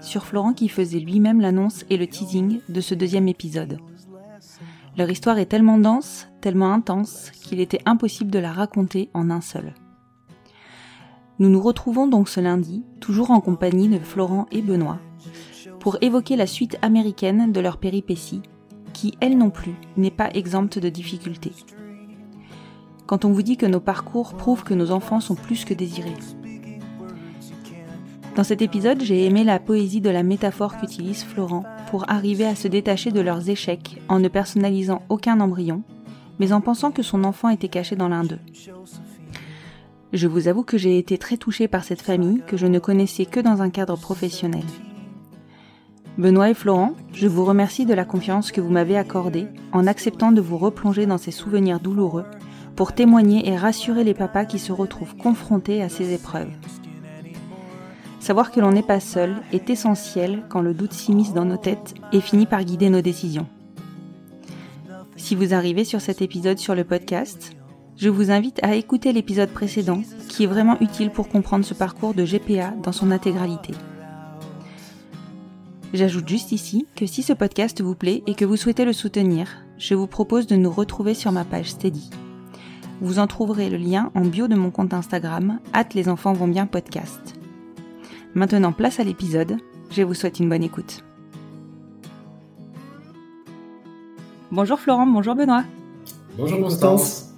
sur Florent qui faisait lui-même l'annonce et le teasing de ce deuxième épisode. Leur histoire est tellement dense, tellement intense, qu'il était impossible de la raconter en un seul. Nous nous retrouvons donc ce lundi, toujours en compagnie de Florent et Benoît, pour évoquer la suite américaine de leur péripétie, qui, elle non plus, n'est pas exempte de difficultés. Quand on vous dit que nos parcours prouvent que nos enfants sont plus que désirés. Dans cet épisode, j'ai aimé la poésie de la métaphore qu'utilise Florent pour arriver à se détacher de leurs échecs en ne personnalisant aucun embryon, mais en pensant que son enfant était caché dans l'un d'eux. Je vous avoue que j'ai été très touchée par cette famille que je ne connaissais que dans un cadre professionnel. Benoît et Florent, je vous remercie de la confiance que vous m'avez accordée en acceptant de vous replonger dans ces souvenirs douloureux pour témoigner et rassurer les papas qui se retrouvent confrontés à ces épreuves. Savoir que l'on n'est pas seul est essentiel quand le doute s'immisce dans nos têtes et finit par guider nos décisions. Si vous arrivez sur cet épisode sur le podcast, je vous invite à écouter l'épisode précédent qui est vraiment utile pour comprendre ce parcours de GPA dans son intégralité. J'ajoute juste ici que si ce podcast vous plaît et que vous souhaitez le soutenir, je vous propose de nous retrouver sur ma page Steady. Vous en trouverez le lien en bio de mon compte Instagram, hâte les enfants vont bien podcast. Maintenant, place à l'épisode. Je vous souhaite une bonne écoute. Bonjour Florent, bonjour Benoît. Bonjour Constance.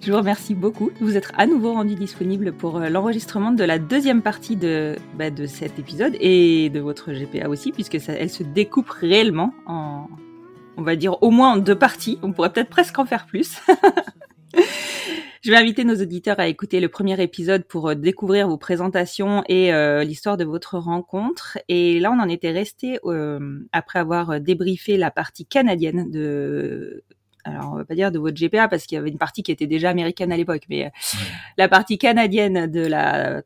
Je vous remercie beaucoup de vous être à nouveau rendu disponible pour euh, l'enregistrement de la deuxième partie de, bah, de cet épisode et de votre GPA aussi, puisque ça, elle se découpe réellement en, on va dire au moins en deux parties. On pourrait peut-être presque en faire plus. Je vais inviter nos auditeurs à écouter le premier épisode pour euh, découvrir vos présentations et euh, l'histoire de votre rencontre. Et là, on en était resté euh, après avoir débriefé la partie canadienne de. Alors, on va pas dire de votre GPA parce qu'il y avait une partie qui était déjà américaine à l'époque, mais euh, la partie canadienne de la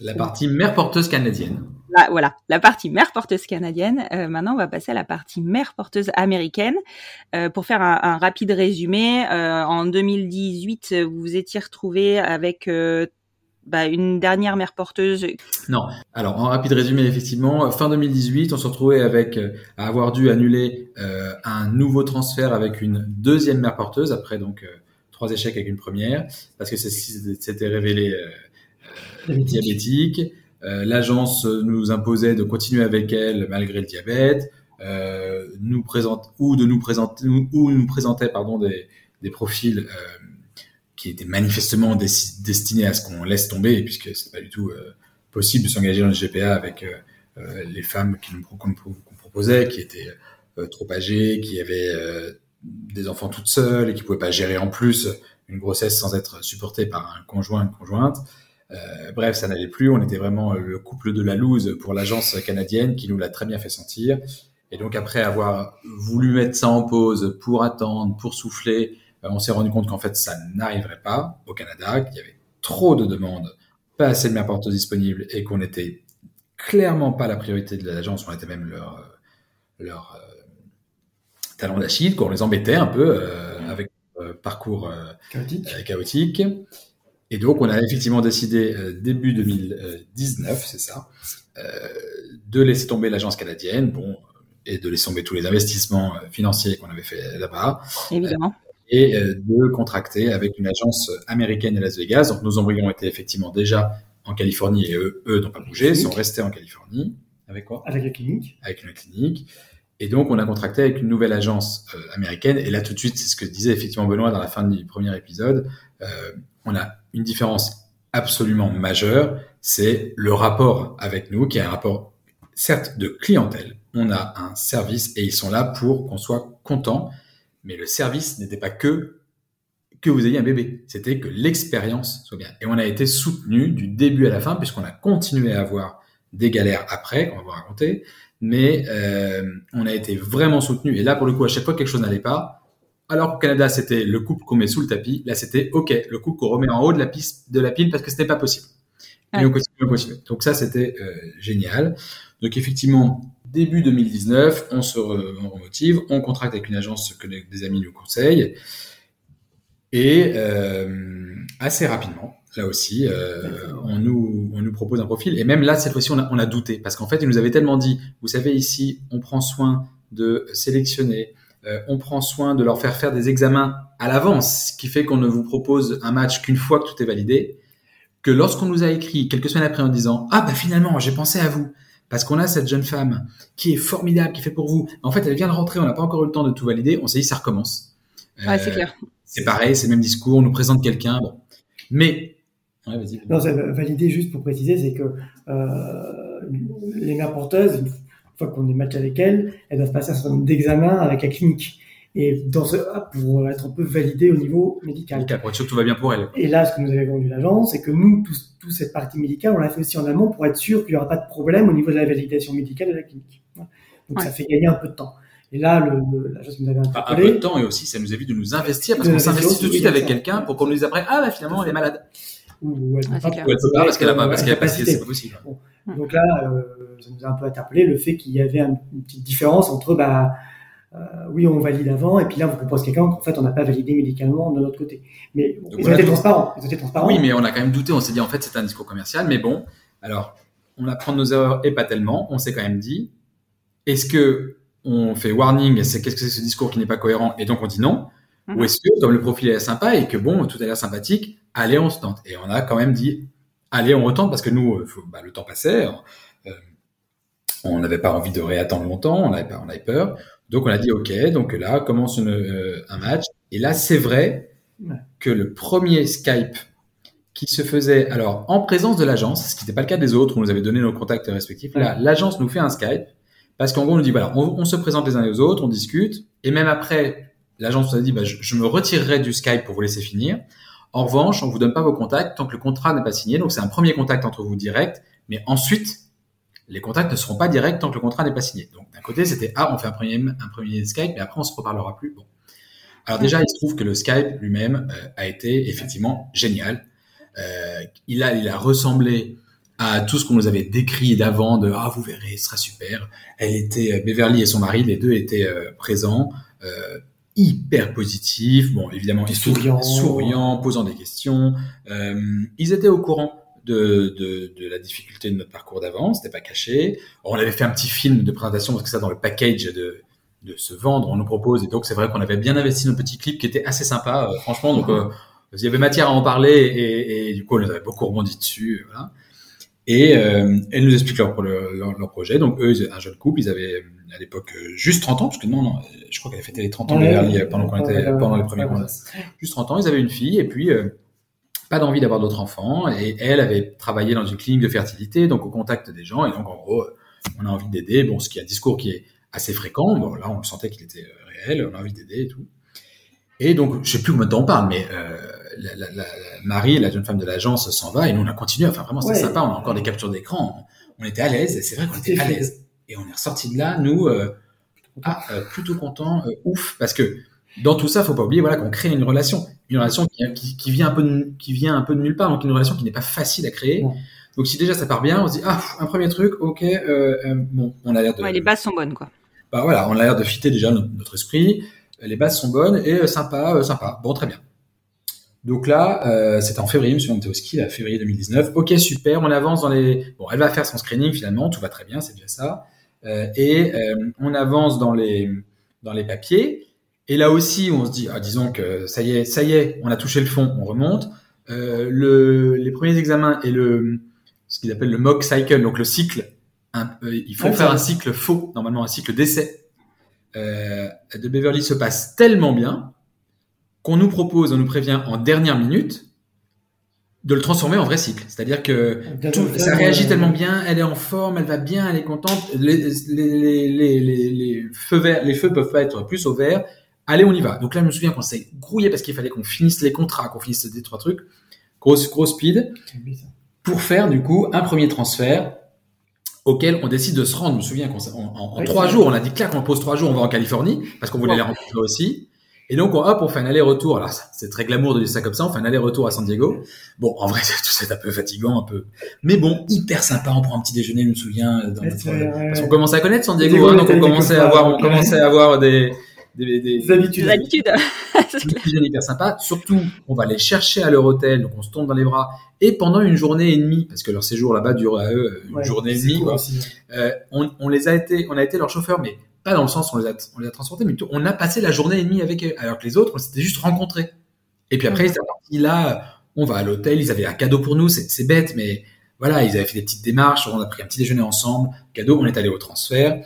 La partie mère porteuse canadienne. la- voilà, la partie mère porteuse canadienne. Euh, maintenant, on va passer à la partie mère porteuse américaine. Euh, pour faire un, un rapide résumé, euh, en 2018, vous vous étiez retrouvé avec euh, bah, une dernière mère porteuse. Non. Alors, en rapide résumé, effectivement, fin 2018, on se retrouvait avec euh, à avoir dû annuler euh, un nouveau transfert avec une deuxième mère porteuse après donc euh, trois échecs avec une première parce que celle-ci s'était révélée euh, L'agence nous imposait de continuer avec elle malgré le diabète, euh, ou de nous présenter ou nous présentait pardon des, des profils euh, qui étaient manifestement des- destinés à ce qu'on laisse tomber puisque c'est pas du tout possible de s'engager dans le GPA avec les femmes qui nous, qu'on, qu'on proposait, qui étaient trop âgées, qui avaient des enfants toutes seules et qui pouvaient pas gérer en plus une grossesse sans être supportée par un conjoint, une conjointe. Euh, bref, ça n'allait plus. On était vraiment le couple de la loose pour l'agence canadienne qui nous l'a très bien fait sentir. Et donc après avoir voulu mettre ça en pause pour attendre, pour souffler, euh, on s'est rendu compte qu'en fait ça n'arriverait pas au Canada, qu'il y avait trop de demandes, pas assez de mères porteuses disponibles et qu'on n'était clairement pas la priorité de l'agence, on était même leur, euh, leur euh, talent d'Achille, qu'on les embêtait un peu euh, avec euh, parcours euh, Chaotique. euh, chaotique. Et donc, on a effectivement décidé euh, début 2019, c'est ça, euh, de laisser tomber l'agence canadienne, bon, et de laisser tomber tous les investissements euh, financiers qu'on avait fait là-bas, Évidemment. et euh, de contracter avec une agence américaine à Las Vegas. Donc, nos embryons étaient effectivement déjà en Californie et eux, eux n'ont pas bougé, sont restés en Californie. Avec quoi? Avec la clinique. avec une clinique. Et donc, on a contracté avec une nouvelle agence euh, américaine. Et là, tout de suite, c'est ce que disait effectivement Benoît dans la fin du premier épisode. Euh, on a une différence absolument majeure. C'est le rapport avec nous, qui est un rapport, certes, de clientèle. On a un service et ils sont là pour qu'on soit content. Mais le service n'était pas que que vous ayez un bébé. C'était que l'expérience soit bien. Et on a été soutenu du début à la fin, puisqu'on a continué à avoir des galères après, qu'on va vous raconter, mais euh, on a été vraiment soutenu. Et là, pour le coup, à chaque fois que quelque chose n'allait pas, alors qu'au Canada, c'était le couple qu'on met sous le tapis, là, c'était OK, le couple qu'on remet en haut de la, piste, de la pile parce que c'était pas possible. Et. Donc ça, c'était euh, génial. Donc effectivement, début 2019, on se remotive, on contracte avec une agence que des des amis nous conseillent. Et euh, assez rapidement, là aussi, euh, on, nous, on nous propose un profil. Et même là, cette fois-ci, on a, on a douté. Parce qu'en fait, ils nous avaient tellement dit, vous savez, ici, on prend soin de sélectionner, euh, on prend soin de leur faire faire des examens à l'avance, ce qui fait qu'on ne vous propose un match qu'une fois que tout est validé, que lorsqu'on nous a écrit quelques semaines après en disant, ah bah finalement, j'ai pensé à vous. Parce qu'on a cette jeune femme qui est formidable, qui fait pour vous. En fait, elle vient de rentrer, on n'a pas encore eu le temps de tout valider. On s'est dit, ça recommence. Ouais, c'est Euh, clair. c'est pareil, c'est le même discours, on nous présente quelqu'un, bon. Mais, ouais. Non, c'est validé juste pour préciser, c'est que euh, les mères porteuses, une fois qu'on est match avec elles, elles doivent passer un certain nombre d'examens avec la clinique. Et dans ce, pour être un peu validées au niveau médical. Pour être sûr que tout va bien pour elle. Et là, ce que nous avait vendu l'agence, c'est que nous, toute cette partie médicale, on l'a fait aussi en amont pour être sûr qu'il n'y aura pas de problème au niveau de la validation médicale de la clinique. Donc Ouais. ça fait gagner un peu de temps. Et là, le, le- l'agence nous avait Enfin, un peu interpellé. de temps et aussi, ça nous évite de nous investir parce qu'on s'investit tout de suite avec quelqu'un pour qu'on nous dise après, ah bah finalement elle est malade. Elle. Ou elle peut pas parce qu'elle a pas, parce qu'elle a pas, c'est pas possible. Donc là, euh, ça nous a un peu interpellé le fait qu'il y avait un- une petite différence entre, bah, euh, oui, on valide avant, et puis là, on vous propose quelqu'un qu'en fait, on n'a pas validé médicalement de notre côté. Mais Donc ils voilà, ont été transparents. Ils ont été transparents. Oui, mais on a quand même douté, on s'est dit en fait c'est un discours commercial, mais bon, alors on apprend de nos erreurs et pas tellement, on s'est quand même dit, est-ce que on fait warning, c'est qu'est-ce que c'est ce discours qui n'est pas cohérent et donc on dit non, Mhm. ou est-ce que comme le profil est sympa et que bon, tout a l'air sympathique, allez on se tente. Et on a quand même dit, allez on retente parce que nous, euh, faut- bah, le temps passait, euh, on n'avait pas envie de réattendre longtemps, on avait, pas, on avait peur, donc on a dit ok, donc là commence une, euh, un match, et là c'est vrai que le premier Skype qui se faisait alors en présence de l'agence, ce qui n'était pas le cas des autres, on nous avait donné nos contacts respectifs. Là, l'agence nous fait un Skype parce qu'en gros, on nous dit voilà, on, on se présente les uns les autres, on discute, et même après, l'agence nous a dit bah, je, je me retirerai du Skype pour vous laisser finir. En revanche, on vous donne pas vos contacts tant que le contrat n'est pas signé. Donc c'est un premier contact entre vous direct, mais ensuite les contacts ne seront pas directs tant que le contrat n'est pas signé. Donc d'un côté, c'était ah, on fait un premier un premier Skype, mais après on se reparlera plus. Bon. Alors déjà, il se trouve que le Skype lui-même euh, a été effectivement génial. Euh, il a il a ressemblé à tout ce qu'on nous avait décrit d'avant de ah vous verrez ce sera super elle était euh, Beverly et son mari les deux étaient présents hyper positifs. Bon évidemment ils Souriants. souriants posant des questions. Euh, ils étaient au courant de, de, de la difficulté de notre parcours d'avant c'était pas caché. On avait fait un petit film de présentation parce que ça dans le package de de se vendre on nous propose. Et donc c'est vrai qu'on avait bien investi nos petits clips qui étaient assez sympas euh, franchement. Donc euh, il y avait matière à en parler et, et du coup on avait beaucoup rebondi dessus voilà. Et euh, elles nous expliquent leur, leur, leur projet. Donc eux, ils- un jeune couple, ils avaient à l'époque euh, juste 30 ans, parce que non, non, euh, je crois qu'elle a fêté les 30 ans de Ouais, euh, pendant qu'on était pendant les premiers mois. Juste 30 ans, ils avaient une fille et puis euh, pas d'envie d'avoir d'autres enfants. Et elle avait travaillé dans une clinique de fertilité, donc au contact des gens. Et donc en gros, on a envie d'aider. Bon, ce qui est un discours qui est assez fréquent. Bon, là, on le sentait qu'il était réel. On a envie d'aider et tout. Et donc, je sais plus combien de temps on parle, mais euh, la, la, la, Marie, la jeune femme de l'agence, s'en va et nous on a continué. Enfin, vraiment, c'était Ouais. sympa. On a encore des captures d'écran. On, était à l'aise. et C'est vrai qu'on était à l'aise. Et on est ressorti de là, nous, euh, ah, euh, plutôt content, euh, ouf, parce que dans tout ça, faut pas oublier, voilà, qu'on crée une relation, une relation qui, qui, qui vient un peu, de, qui vient un peu de nulle part, donc une relation qui n'est pas facile à créer. Donc si déjà ça part bien, on se dit ah un premier truc, ok, euh, euh, bon, on a l'air de, Ouais, les bases sont bonnes, quoi. bah voilà, on a l'air de fitter déjà notre, notre esprit, les bases sont bonnes et euh, sympa, euh, sympa, bon très bien. Donc là, euh, c'était en février, monsieur, on était au ski, là, février 2019. Ok, super, on avance dans les. Bon, elle va faire son screening finalement, tout va très bien, c'est déjà ça. Euh, et euh, on avance dans les dans les papiers. Et là aussi, on se dit, ah, disons que ça y est, ça y est, on a touché le fond, on remonte. Euh, le, les premiers examens et le ce qu'ils appellent le mock cycle, donc le cycle. un- euh, il faut Ouais, faire un cycle faux, normalement un cycle d'essai euh, de Beverly se passe tellement bien qu'on nous propose, on nous prévient en dernière minute de le transformer en vrai cycle. C'est-à-dire que tout- ça réagit tellement bien, elle est en forme, elle va bien, elle est contente. Les, les, les, les, les, les feux verts, les feux peuvent pas être plus au vert. Allez, on y va. Donc là, je me souviens qu'on s'est grouillé parce qu'il fallait qu'on finisse les contrats, qu'on finisse des trois trucs. Grosse, grosse speed pour faire du coup un premier transfert auquel on décide de se rendre. Je me souviens qu'en en, en- en Oui, trois jours, on a dit clac, on pose trois jours, on va en Californie parce qu'on voulait les rencontrer aussi. Et donc on, hop, on fait un aller-retour. Alors c'est très glamour de dire ça comme ça. On fait un aller-retour à San Diego. Bon, en vrai, tout ça est un peu fatigant, un peu. Mais bon, hyper sympa. On prend un petit déjeuner, je me souviens. Dans Ouais, notre- c'est- ouais. Parce qu'on commençait à connaître San Diego, Diego, hein, on donc on commençait à avoir, on commençait à avoir des, des, des, Des habitudes. Des habitudes. une cuisine hyper sympa. Surtout, on va les chercher à leur hôtel, donc on se tombe dans les bras. Et pendant une journée et demie, parce que leur séjour là-bas dure à eux une Ouais, journée et c'est demie, cool quoi. aussi. Euh, on, on les a été, on a été leur chauffeur, mais pas dans le sens où on les a, on les a transportés, mais plutôt on a passé la journée et demie avec eux, alors que les autres, on s'était juste rencontrés. Et puis après, ils étaient partis là, on va à l'hôtel, ils avaient un cadeau pour nous, c'est bête, mais voilà, ils avaient fait des petites démarches, on a pris un petit déjeuner ensemble, cadeau, on est allé au transfert.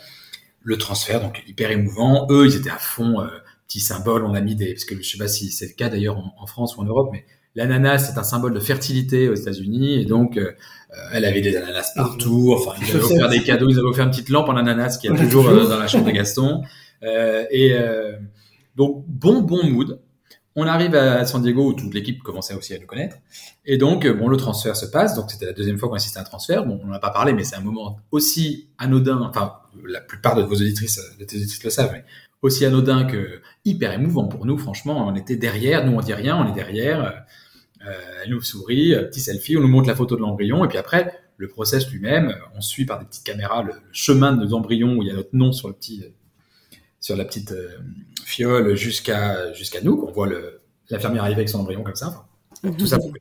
Le transfert, donc hyper émouvant. Eux, ils étaient à fond, euh, petit symbole, on a mis des, parce que je sais pas si c'est le cas d'ailleurs en, en France ou en Europe, mais l'ananas, c'est un symbole de fertilité aux États-Unis, et donc, euh, elle avait des ananas partout, enfin, ils avaient offert des cadeaux, ils avaient offert une petite lampe en ananas qui est toujours euh, dans la chambre de Gaston. Euh, et euh, donc, bon, bon mood. On arrive à San Diego où toute l'équipe commençait aussi à nous connaître. Et donc, euh, bon, le transfert se passe. Donc, c'était la deuxième fois qu'on assistait à un transfert. Bon, on n'en a pas parlé, mais c'est un moment aussi anodin. Enfin, la plupart de vos auditrices, euh, de tes auditrices le savent, mais aussi anodin que hyper émouvant pour nous. Franchement, on était derrière. Nous, on dit rien, on est derrière. Euh, elle nous sourit, euh, petit selfie, on nous montre la photo de l'embryon. Et puis après, le process lui-même, euh, on suit par des petites caméras le, le chemin de l'embryon où il y a notre nom sur le petit, sur la petite euh, fiole jusqu'à jusqu'à nous. qu'on voit l'infirmière arriver avec son embryon comme ça. Enfin, tout ça. pour-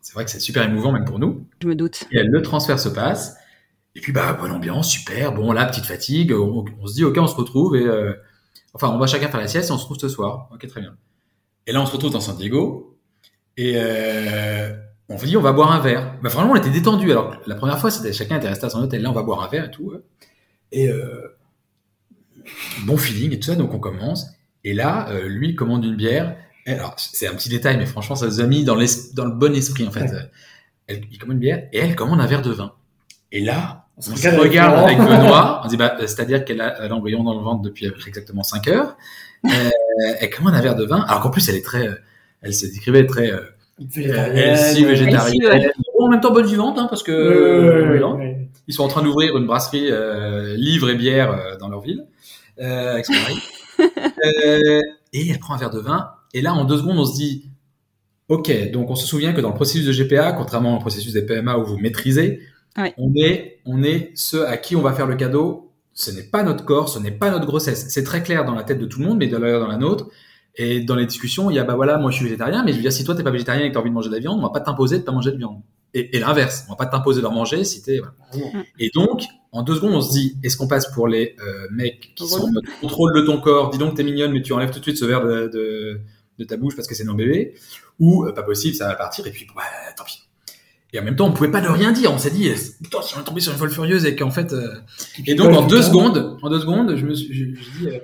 C'est vrai que c'est super émouvant même pour nous. Je me doute. Et le transfert se passe. Et puis bah bonne ambiance, super. Bon là petite fatigue. On, on se dit ok on se retrouve et euh, enfin on va chacun faire la sieste et on se retrouve ce soir. Ok très bien. Et là on se retrouve dans San Diego et euh, on se dit on va boire un verre. Bah vraiment on était détendu. Alors la première fois c'était chacun était resté à son hôtel. Là on va boire un verre et tout. ouais. Et euh, bon feeling et tout ça donc on commence. Et là euh, lui il commande une bière. Et Alors c'est un petit détail mais franchement ça nous a mis dans, dans le bon esprit en fait. Ouais. Euh, Elle, il commande une bière et elle commande un verre de vin. Et là, On se on se regarde avec. Benoît. On dit, bah, euh, c'est-à-dire qu'elle a l'embryon dans le ventre depuis exactement 5 heures. Euh, elle commande un verre de vin. Alors qu'en plus, elle est très, euh, elle se décrivait très, euh, Végétarienne. healthy, végétarienne. Healthy, ouais. En même temps, bonne vivante, hein, parce que, euh, ils sont en train d'ouvrir une brasserie, euh, livre et bière euh, dans leur ville, euh, avec son mari. Euh, et elle prend un verre de vin. Et là, en deux secondes, on se dit, OK, donc on se souvient que dans le processus de GPA, contrairement au processus des PMA où vous maîtrisez, Ouais. on est, on est ceux à qui on va faire le cadeau. Ce n'est pas notre corps, ce n'est pas notre grossesse. C'est très clair dans la tête de tout le monde, mais d'ailleurs dans la nôtre. Et dans les discussions, il y a, bah voilà, moi je suis végétarien, mais je veux dire, si toi t'es pas végétarien et que t'as envie de manger de la viande, on va pas t'imposer de pas manger de viande. Et, et l'inverse, on va pas t'imposer d'en manger si t'es, voilà. Et donc, en deux secondes, on se dit, est-ce qu'on passe pour les euh, mecs qui sont en mode contrôle de ton corps, dis donc t'es mignonne, mais tu enlèves tout de suite ce verre de, de, de ta bouche parce que c'est non bébé, ou euh, pas possible, ça va partir, et puis ouais, tant pis. Et en même temps, on pouvait pas ne rien dire. On s'est dit, putain, si on est tombé sur une folle furieuse et qu'en fait, euh, et donc en deux secondes, en deux secondes, je me suis, je, je dis, euh,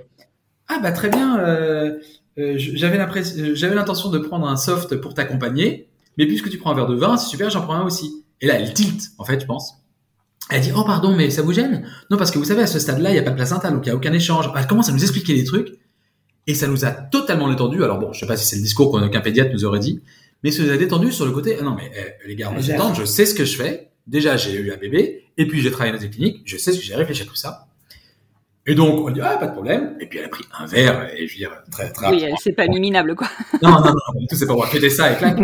ah bah très bien, euh, j'avais l'impression, euh, j'avais l'intention de prendre un soft pour t'accompagner, mais puisque tu prends un verre de vin, c'est super, j'en prends un aussi. Et là, elle tilt, en fait, je pense. Elle dit, oh pardon, mais ça vous gêne? Non, parce que vous savez, à ce stade-là, il n'y a pas de placenta, donc il n'y a aucun échange. Elle commence à nous expliquer les trucs, et ça nous a totalement détendu. Alors bon, je sais pas si c'est le discours qu'un pédiatre nous aurait dit, mais ça nous a détendu sur le côté, ah non mais eh, les gars, on je sais ce que je fais. Déjà, j'ai eu un bébé, et puis j'ai travaillé dans des cliniques, je sais ce que j'ai réfléchi à tout ça. Et donc, on dit, ah, pas de problème. Et puis, elle a pris un verre, et je veux dire, très, très Oui, c'est pas minable, quoi. Non, non, non, tout, c'est pas pour fêter ça et clac.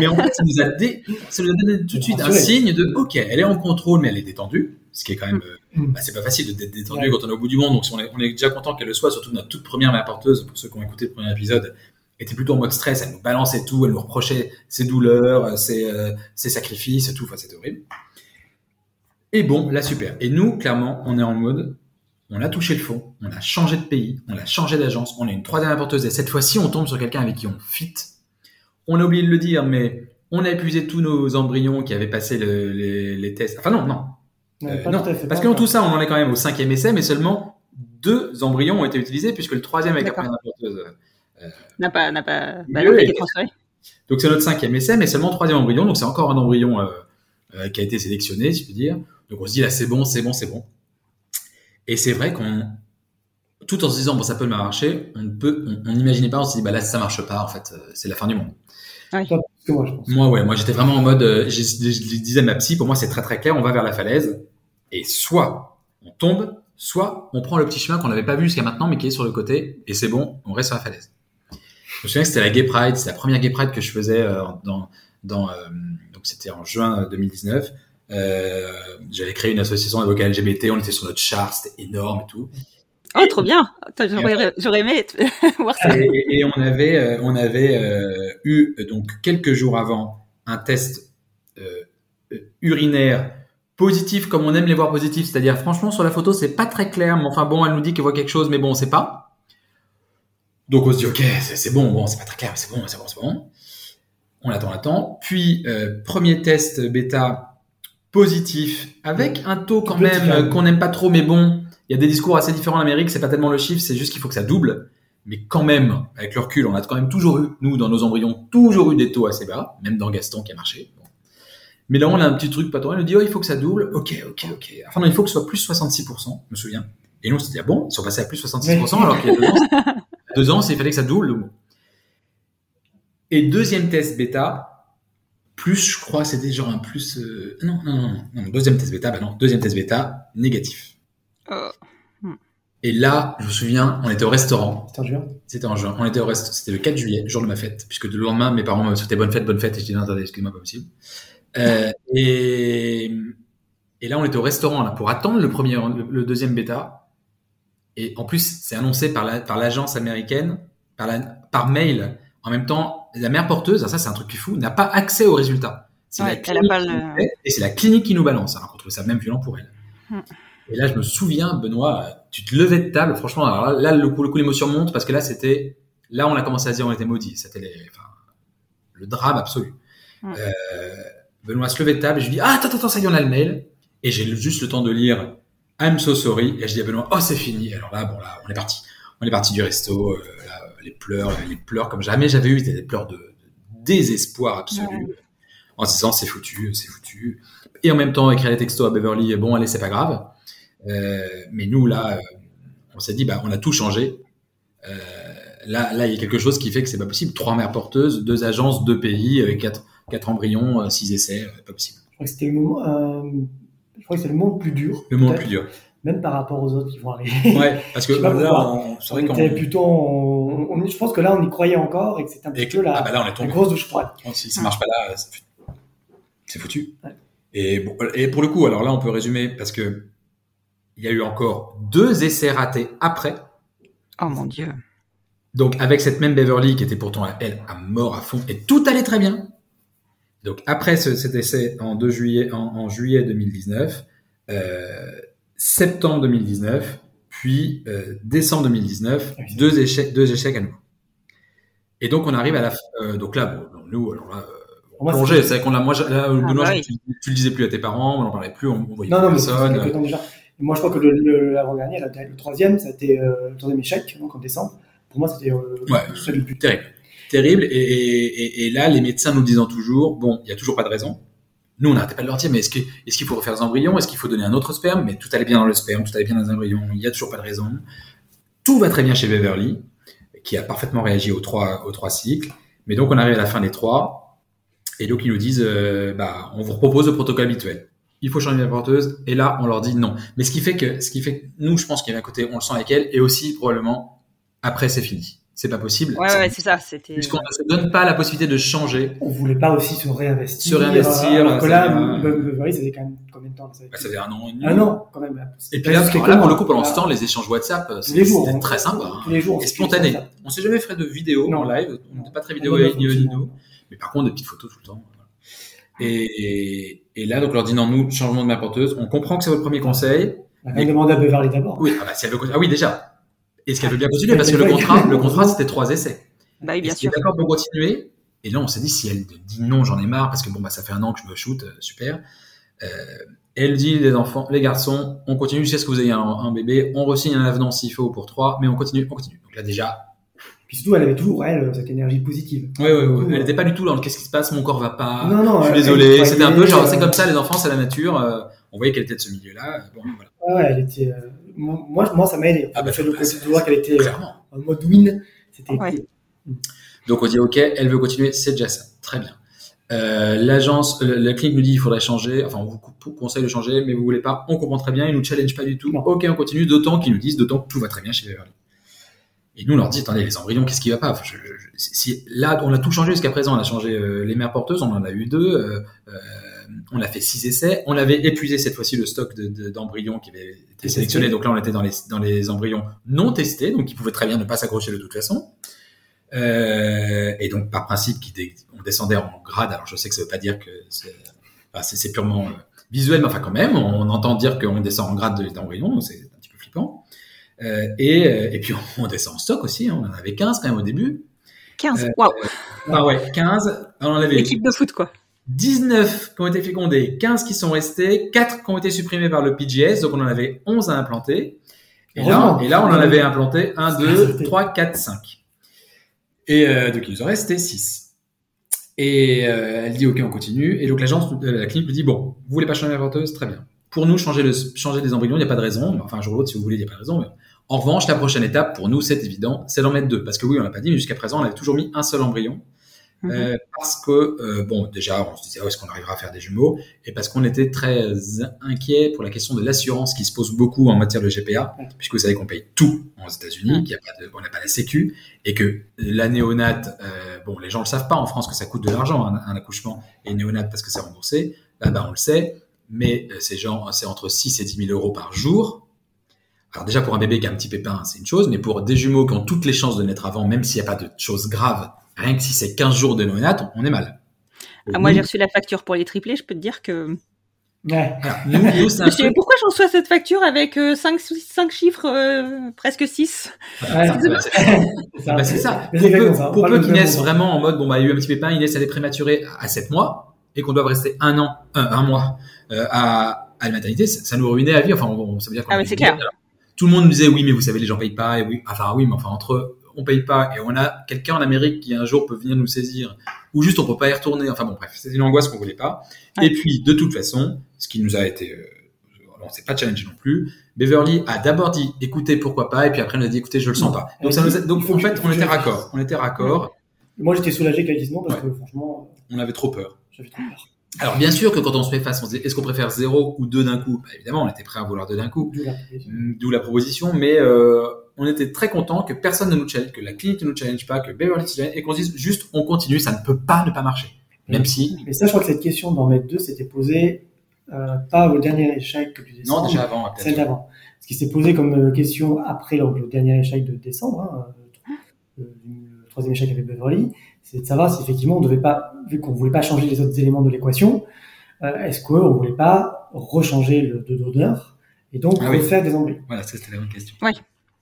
mais en fait, ça nous a, dé... ça nous a donné tout de suite un signe de, ok, elle est en contrôle, mais elle est détendue. Ce qui est quand même, mm. bah, c'est pas facile d'être détendu quand on est au bout du monde. Donc, si on, est, on est déjà content qu'elle le soit, surtout notre toute première mère porteuse, pour ceux qui ont écouté le premier épisode, était plutôt en mode stress. Elle nous balançait tout, elle nous reprochait ses douleurs, ses, euh, ses sacrifices, tout. Enfin, c'était horrible. Et bon, là, super. Et nous, clairement, on est en mode, on a touché le fond, on a changé de pays, on a changé d'agence, on a une troisième apporteuse et cette fois-ci on tombe sur quelqu'un avec qui on fit. On a oublié de le dire, mais on a épuisé tous nos embryons qui avaient passé les, tests. Enfin non, non. non, euh, parce que tout ça, on en est quand même au cinquième essai, mais seulement deux embryons ont été utilisés puisque le troisième avec la première apporteuse euh, n'a pas, n'a pas, bah, été transféré. Donc c'est notre cinquième essai, mais seulement troisième embryon, donc c'est encore un embryon euh, qui a été sélectionné, si je peux dire. Donc on se dit là c'est bon, c'est bon, c'est bon. Et c'est vrai qu'on, tout en se disant, bon, ça peut marcher, on peut, on n'imaginait pas, on se dit, bah là, ça marche pas, en fait, euh, c'est la fin du monde. Moi, ouais, moi, j'étais vraiment en mode, euh, je, disais à ma psy, pour moi, c'est très, très clair, on va vers la falaise, et soit on tombe, soit on prend le petit chemin qu'on n'avait pas vu jusqu'à maintenant, mais qui est sur le côté, et c'est bon, on reste sur la falaise. Je me souviens que c'était la Gay Pride, c'est la première Gay Pride que je faisais euh, dans, dans donc c'était en juin 2019. Euh, j'avais créé une association d'avocats LGBT, on était sur notre chart, c'était énorme et tout. Oh, trop bien J'aurais aimé voir ça. Et, on avait, euh, on avait euh, eu, donc, quelques jours avant, un test euh, urinaire positif, comme on aime les voir positifs. C'est-à-dire, franchement, sur la photo, c'est pas très clair, mais enfin bon, elle nous dit qu'elle voit quelque chose, mais bon, on sait pas. Donc, on se dit, ok, c'est bon, bon, c'est pas très clair, mais c'est bon, c'est bon, c'est bon. On attend, on attend. Puis, premier test bêta positif, avec un taux quand même qu'on n'aime pas trop, mais bon, il y a des discours assez différents en Amérique, c'est pas tellement le chiffre, c'est juste qu'il faut que ça double. Mais quand même, avec le recul, on a quand même toujours eu, nous, dans nos embryons, toujours eu des taux assez bas, même dans Gaston qui a marché. Mais là, on a un petit truc, pas trop, il nous dit, oh, il faut que ça double. Ok, ok, ok. Enfin, non, il faut que ce soit plus 66%, je me souviens. Et nous, on s'est dit, ah bon, ils sont passés à plus 66%, alors qu'il y a deux ans, deux ans, il fallait que ça double. Et deuxième test bêta, plus, je crois, c'était genre un plus. Euh, non, non, non, non, deuxième test bêta, bah non, deuxième test bêta, négatif. Oh. Et là, je me souviens, on était au restaurant. C'était en juin? C'était en juin. On était au restaurant. C'était le 4 juillet, jour de ma fête, puisque le lendemain, mes parents m'avaient souhaité bonne fête, bonne fête, et je dis non, attendez, excusez-moi, pas possible. Euh, et, et là, on était au restaurant là, pour attendre le premier, le, deuxième bêta. Et en plus, c'est annoncé par la, par l'agence américaine, par, la, par mail. En même temps, la mère porteuse, ça c'est un truc qui fou, n'a pas accès aux résultats. C'est la clinique et c'est la clinique qui nous balance. Alors qu'on trouve ça même violent pour elle. Hmm. Et là, je me souviens, Benoît, tu te levais de table. Franchement, là, le coup, le coup l'émotion monte parce que là, c'était, là, on a commencé à se dire, on était maudits. C'était le drame absolu. Hmm. Euh, Benoît se levait de table et je lui dis, ah, attends, attends, ça y est, on a le mail. Et j'ai juste le temps de lire I'm so sorry. Et je dis à Benoît, oh, c'est fini. Alors là, bon, là, on est parti. On est parti du resto. Euh, les pleurs, les pleurs comme jamais j'avais eu, des pleurs de, désespoir absolu. En se disant c'est foutu, c'est foutu. Et en même temps écrire les textos à Beverly, bon allez c'est pas grave. Euh, mais nous là, euh, on s'est dit bah on a tout changé. Euh, là là il y a quelque chose qui fait que c'est pas possible. Trois mères porteuses, deux agences, deux pays, quatre quatre embryons, six essais, pas possible. Je crois que c'était le moment, je crois que c'est le moment le plus dur. Le moment le plus dur même par rapport aux autres qui vont arriver. Ouais, parce que là, on, était plutôt, on, je pense que là, on y croyait encore et que c'était un petit peu la, ah bah là, on est tombé. grosse douche froide. Si ça marche pas là, c'est foutu. Et, et pour le coup, alors là, on peut résumer parce que il y a eu encore deux essais ratés après. Oh mon dieu. Donc avec cette même Beverly qui était pourtant elle à mort à fond et tout allait très bien. Donc après ce, cet essai en 2 juillet en, en juillet 2019, euh, septembre 2019, puis euh, décembre 2019, ah deux échecs, deux échecs à nouveau. Et donc on arrive à la euh, donc là bon, nous alors là euh, plongé, c'est qu'on l'a moi là, ah, Benoît, bah tu, le disais plus à tes parents, on n'en parlait plus, on, voyait non, personne. Mais déjà. Moi je crois que l'avant-dernier, le, le, troisième, ça a été euh, le troisième échec donc en décembre. Pour moi c'était euh, le plus terrible. Terrible et, et, et, là les médecins nous disant toujours bon il y a toujours pas de raison nous, on n'arrêtait pas de leur dire, mais est-ce qu'il faut refaire des embryons Est-ce qu'il faut donner un autre sperme? Mais tout allait bien dans le sperme, tout allait bien dans les embryons, il n'y a toujours pas de raison. Tout va très bien chez Beverly, qui a parfaitement réagi aux trois, cycles. Mais donc, on arrive à la fin des trois, et donc ils nous disent, euh, bah, on vous propose le protocole habituel. Il faut changer la porteuse, et là, on leur dit non. Mais ce qui fait que, ce qui fait que nous, je pense qu'il y a un côté, on le sent avec elle, et aussi probablement, après, c'est fini c'est pas possible. Ouais, ouais, c'est ça. C'était. Puisqu'on ne se donne pas la possibilité de changer. On voulait pas aussi se réinvestir. Se réinvestir. Alors que là, ça faisait quand même combien de temps ça, ça faisait un an et demi. Un an, quand même. Et puis là, là, pour le coup, pendant ce temps, les échanges WhatsApp, c'était hein. très sympa. Tous les jours. Et spontané. On s'est jamais fait de vidéo en live. On n'était pas très vidéo ni nous. Mais par contre, des petites photos tout le temps. Et, et là, donc, on leur dit non, nous, changement de ma porteuse. On comprend que c'est votre premier conseil. On va demander à Beverly d'abord. Oui, ah, bah, si elle veut... ah oui, déjà. Est-ce qu'elle veut bien continuer Parce que le contrat, le contrat, c'était trois essais. Bah oui, bien sûr. d'accord pour continuer? Et là, on s'est dit, si elle dit non, j'en ai marre, parce que bon, bah, ça fait un an que je me shoot, euh, super. Euh, elle dit, les enfants, les garçons, on continue jusqu'à ce que vous ayez un, bébé, on re-signe un avenant s'il faut pour trois, mais on continue, on continue. Donc là, déjà. Puis surtout, elle avait toujours, elle, cette énergie positive. Oui, oui, oui. Elle n'était pas du tout dans le qu'est-ce qui se passe, mon corps va pas. Non, non. Je suis désolé. C'était un peu genre, c'est comme ça, les enfants, c'est la nature. Euh, on voyait qu'elle était de ce milieu-là. Bon, voilà. Ah ouais, elle était. Moi, moi, ça m'a aidé. Ah bah, fait le de voir qu'elle était en mode win. C'était. Donc on dit ok, elle veut continuer, c'est déjà ça, très bien. Euh, L'agence, euh, la clinique nous dit il faudrait changer, enfin on vous conseille de changer, mais vous voulez pas, on comprend très bien, ils nous challenge pas du tout. Ok, on continue, d'autant qu'ils nous disent, d'autant que tout va très bien chez Beverly. Et nous on leur dit attendez les embryons, qu'est-ce qui va pas? Si, Là on a tout changé jusqu'à présent, on a changé euh, les mères porteuses, on en a eu deux. On a fait six essais. On avait épuisé cette fois-ci le stock d'embryons de, qui avait été sélectionné. Donc là, on était dans les, dans les embryons non testés, donc ils pouvaient très bien ne pas s'accrocher de toute façon. Euh, et donc, par principe, on descendait en grade. Alors, je sais que ça veut pas dire que c'est purement euh, visuel, mais enfin, quand même, on entend dire qu'on descend en grade d'embryon, c'est un petit peu flippant. Euh, et, et, puis, on descend en stock aussi. Hein. on en avait 15 quand même au début. 15, waouh! Ah ouais, 15. On en avait. Équipe de foot, quoi. 19 qui ont été fécondés, 15 qui sont restés, 4 qui ont été supprimés par le PGS, donc on en avait 11 à implanter. Et là, et là, on en avait implanté 1, 2, 3, 4, 5. Et euh, donc, il nous en restait 6. Et euh, elle dit, OK, on continue. Et donc, l'agence, euh, la clinique lui dit, bon, vous voulez pas changer la porteuse? Très bien. Pour nous, changer, le, changer des embryons, il n'y a pas de raison. Enfin, un jour ou l'autre, si vous voulez, il n'y a pas de raison. Mais... En revanche, la prochaine étape, pour nous, c'est évident, c'est d'en mettre deux. Parce que oui, on l'a pas dit, mais jusqu'à présent, on avait toujours mis un seul embryon. Mhm. Euh, parce que, euh, bon, déjà, on se disait, oh, est-ce qu'on arrivera à faire des jumeaux? Et parce qu'on était très inquiet pour la question de l'assurance qui se pose beaucoup en matière de GPA, puisque vous savez qu'on paye tout aux États-Unis, qu'il on n'a pas la sécu, et que la néonate, euh, bon, les gens le savent pas en France que ça coûte de l'argent, un, accouchement, et une néonate parce que c'est remboursé, là-bas on le sait, mais ces gens, c'est entre 6 et 10 000 euros par jour. Alors déjà pour un bébé qui a un petit pépin, c'est une chose, mais pour des jumeaux qui ont toutes les chances de naître avant, même s'il n'y a pas de choses graves, rien que si c'est 15 jours de néonate, on est mal. Ah, moi, j'ai reçu la facture pour les triplés, je peux te dire que. Ouais. pourquoi j'en reçois cette facture avec 5, euh, 5 chiffres, euh, presque 6 ouais, C'est ça. Pour peu, qu'ils naissent vraiment en mode, bon, bah, il y a eu un petit pépin, il naissent à des prématurés à 7 mois, et qu'on doit rester un an, un, mois, euh, à, à la maternité, ça, nous ruinait la vie. Enfin, on, ça veut dire ah, c'est clair. Tout le monde nous disait, oui, mais vous savez, les gens payent pas, et oui, enfin, oui, mais enfin, entre on paye pas et on a quelqu'un en Amérique qui un jour peut venir nous saisir ou juste on peut pas y retourner. Enfin bon, bref, c'est une angoisse qu'on voulait pas. Et puis, de toute façon, ce qui nous a été, euh, on s'est pas challengé non plus. Beverly a d'abord dit, écoutez, pourquoi pas, et puis après, on a dit, écoutez, je le sens pas. Donc, ça nous donc en fait, on était raccord. On était raccord. Moi, j'étais soulagé qu'elle dise non parce que franchement, on avait trop peur. J'avais trop peur. Alors bien sûr que quand on se fait face, on se dit est-ce qu'on préfère zéro ou deux d'un coup? Bah, Évidemment, on était prêt à vouloir deux d'un coup. D'où la proposition, mais euh, on était très content que personne ne nous challenge, que la clinique ne nous challenge pas, que Beverly challenge, et qu'on dise juste on continue, ça ne peut pas ne pas marcher. Même si. Mais ça, je crois que cette question d'en mettre deux s'était posée euh, pas au dernier échec du décembre. Non, déjà avant. Celle d'avant. Ce qui s'est posé comme euh, question après le dernier échec de décembre, hein, euh, le troisième échec avec Beverly, c'est de savoir si effectivement on devait pas, vu qu'on voulait pas changer les autres éléments de l'équation, est-ce qu'on voulait pas rechanger le de d'honneur et donc ah refaire des embryons Voilà, c'était la bonne question. Oui.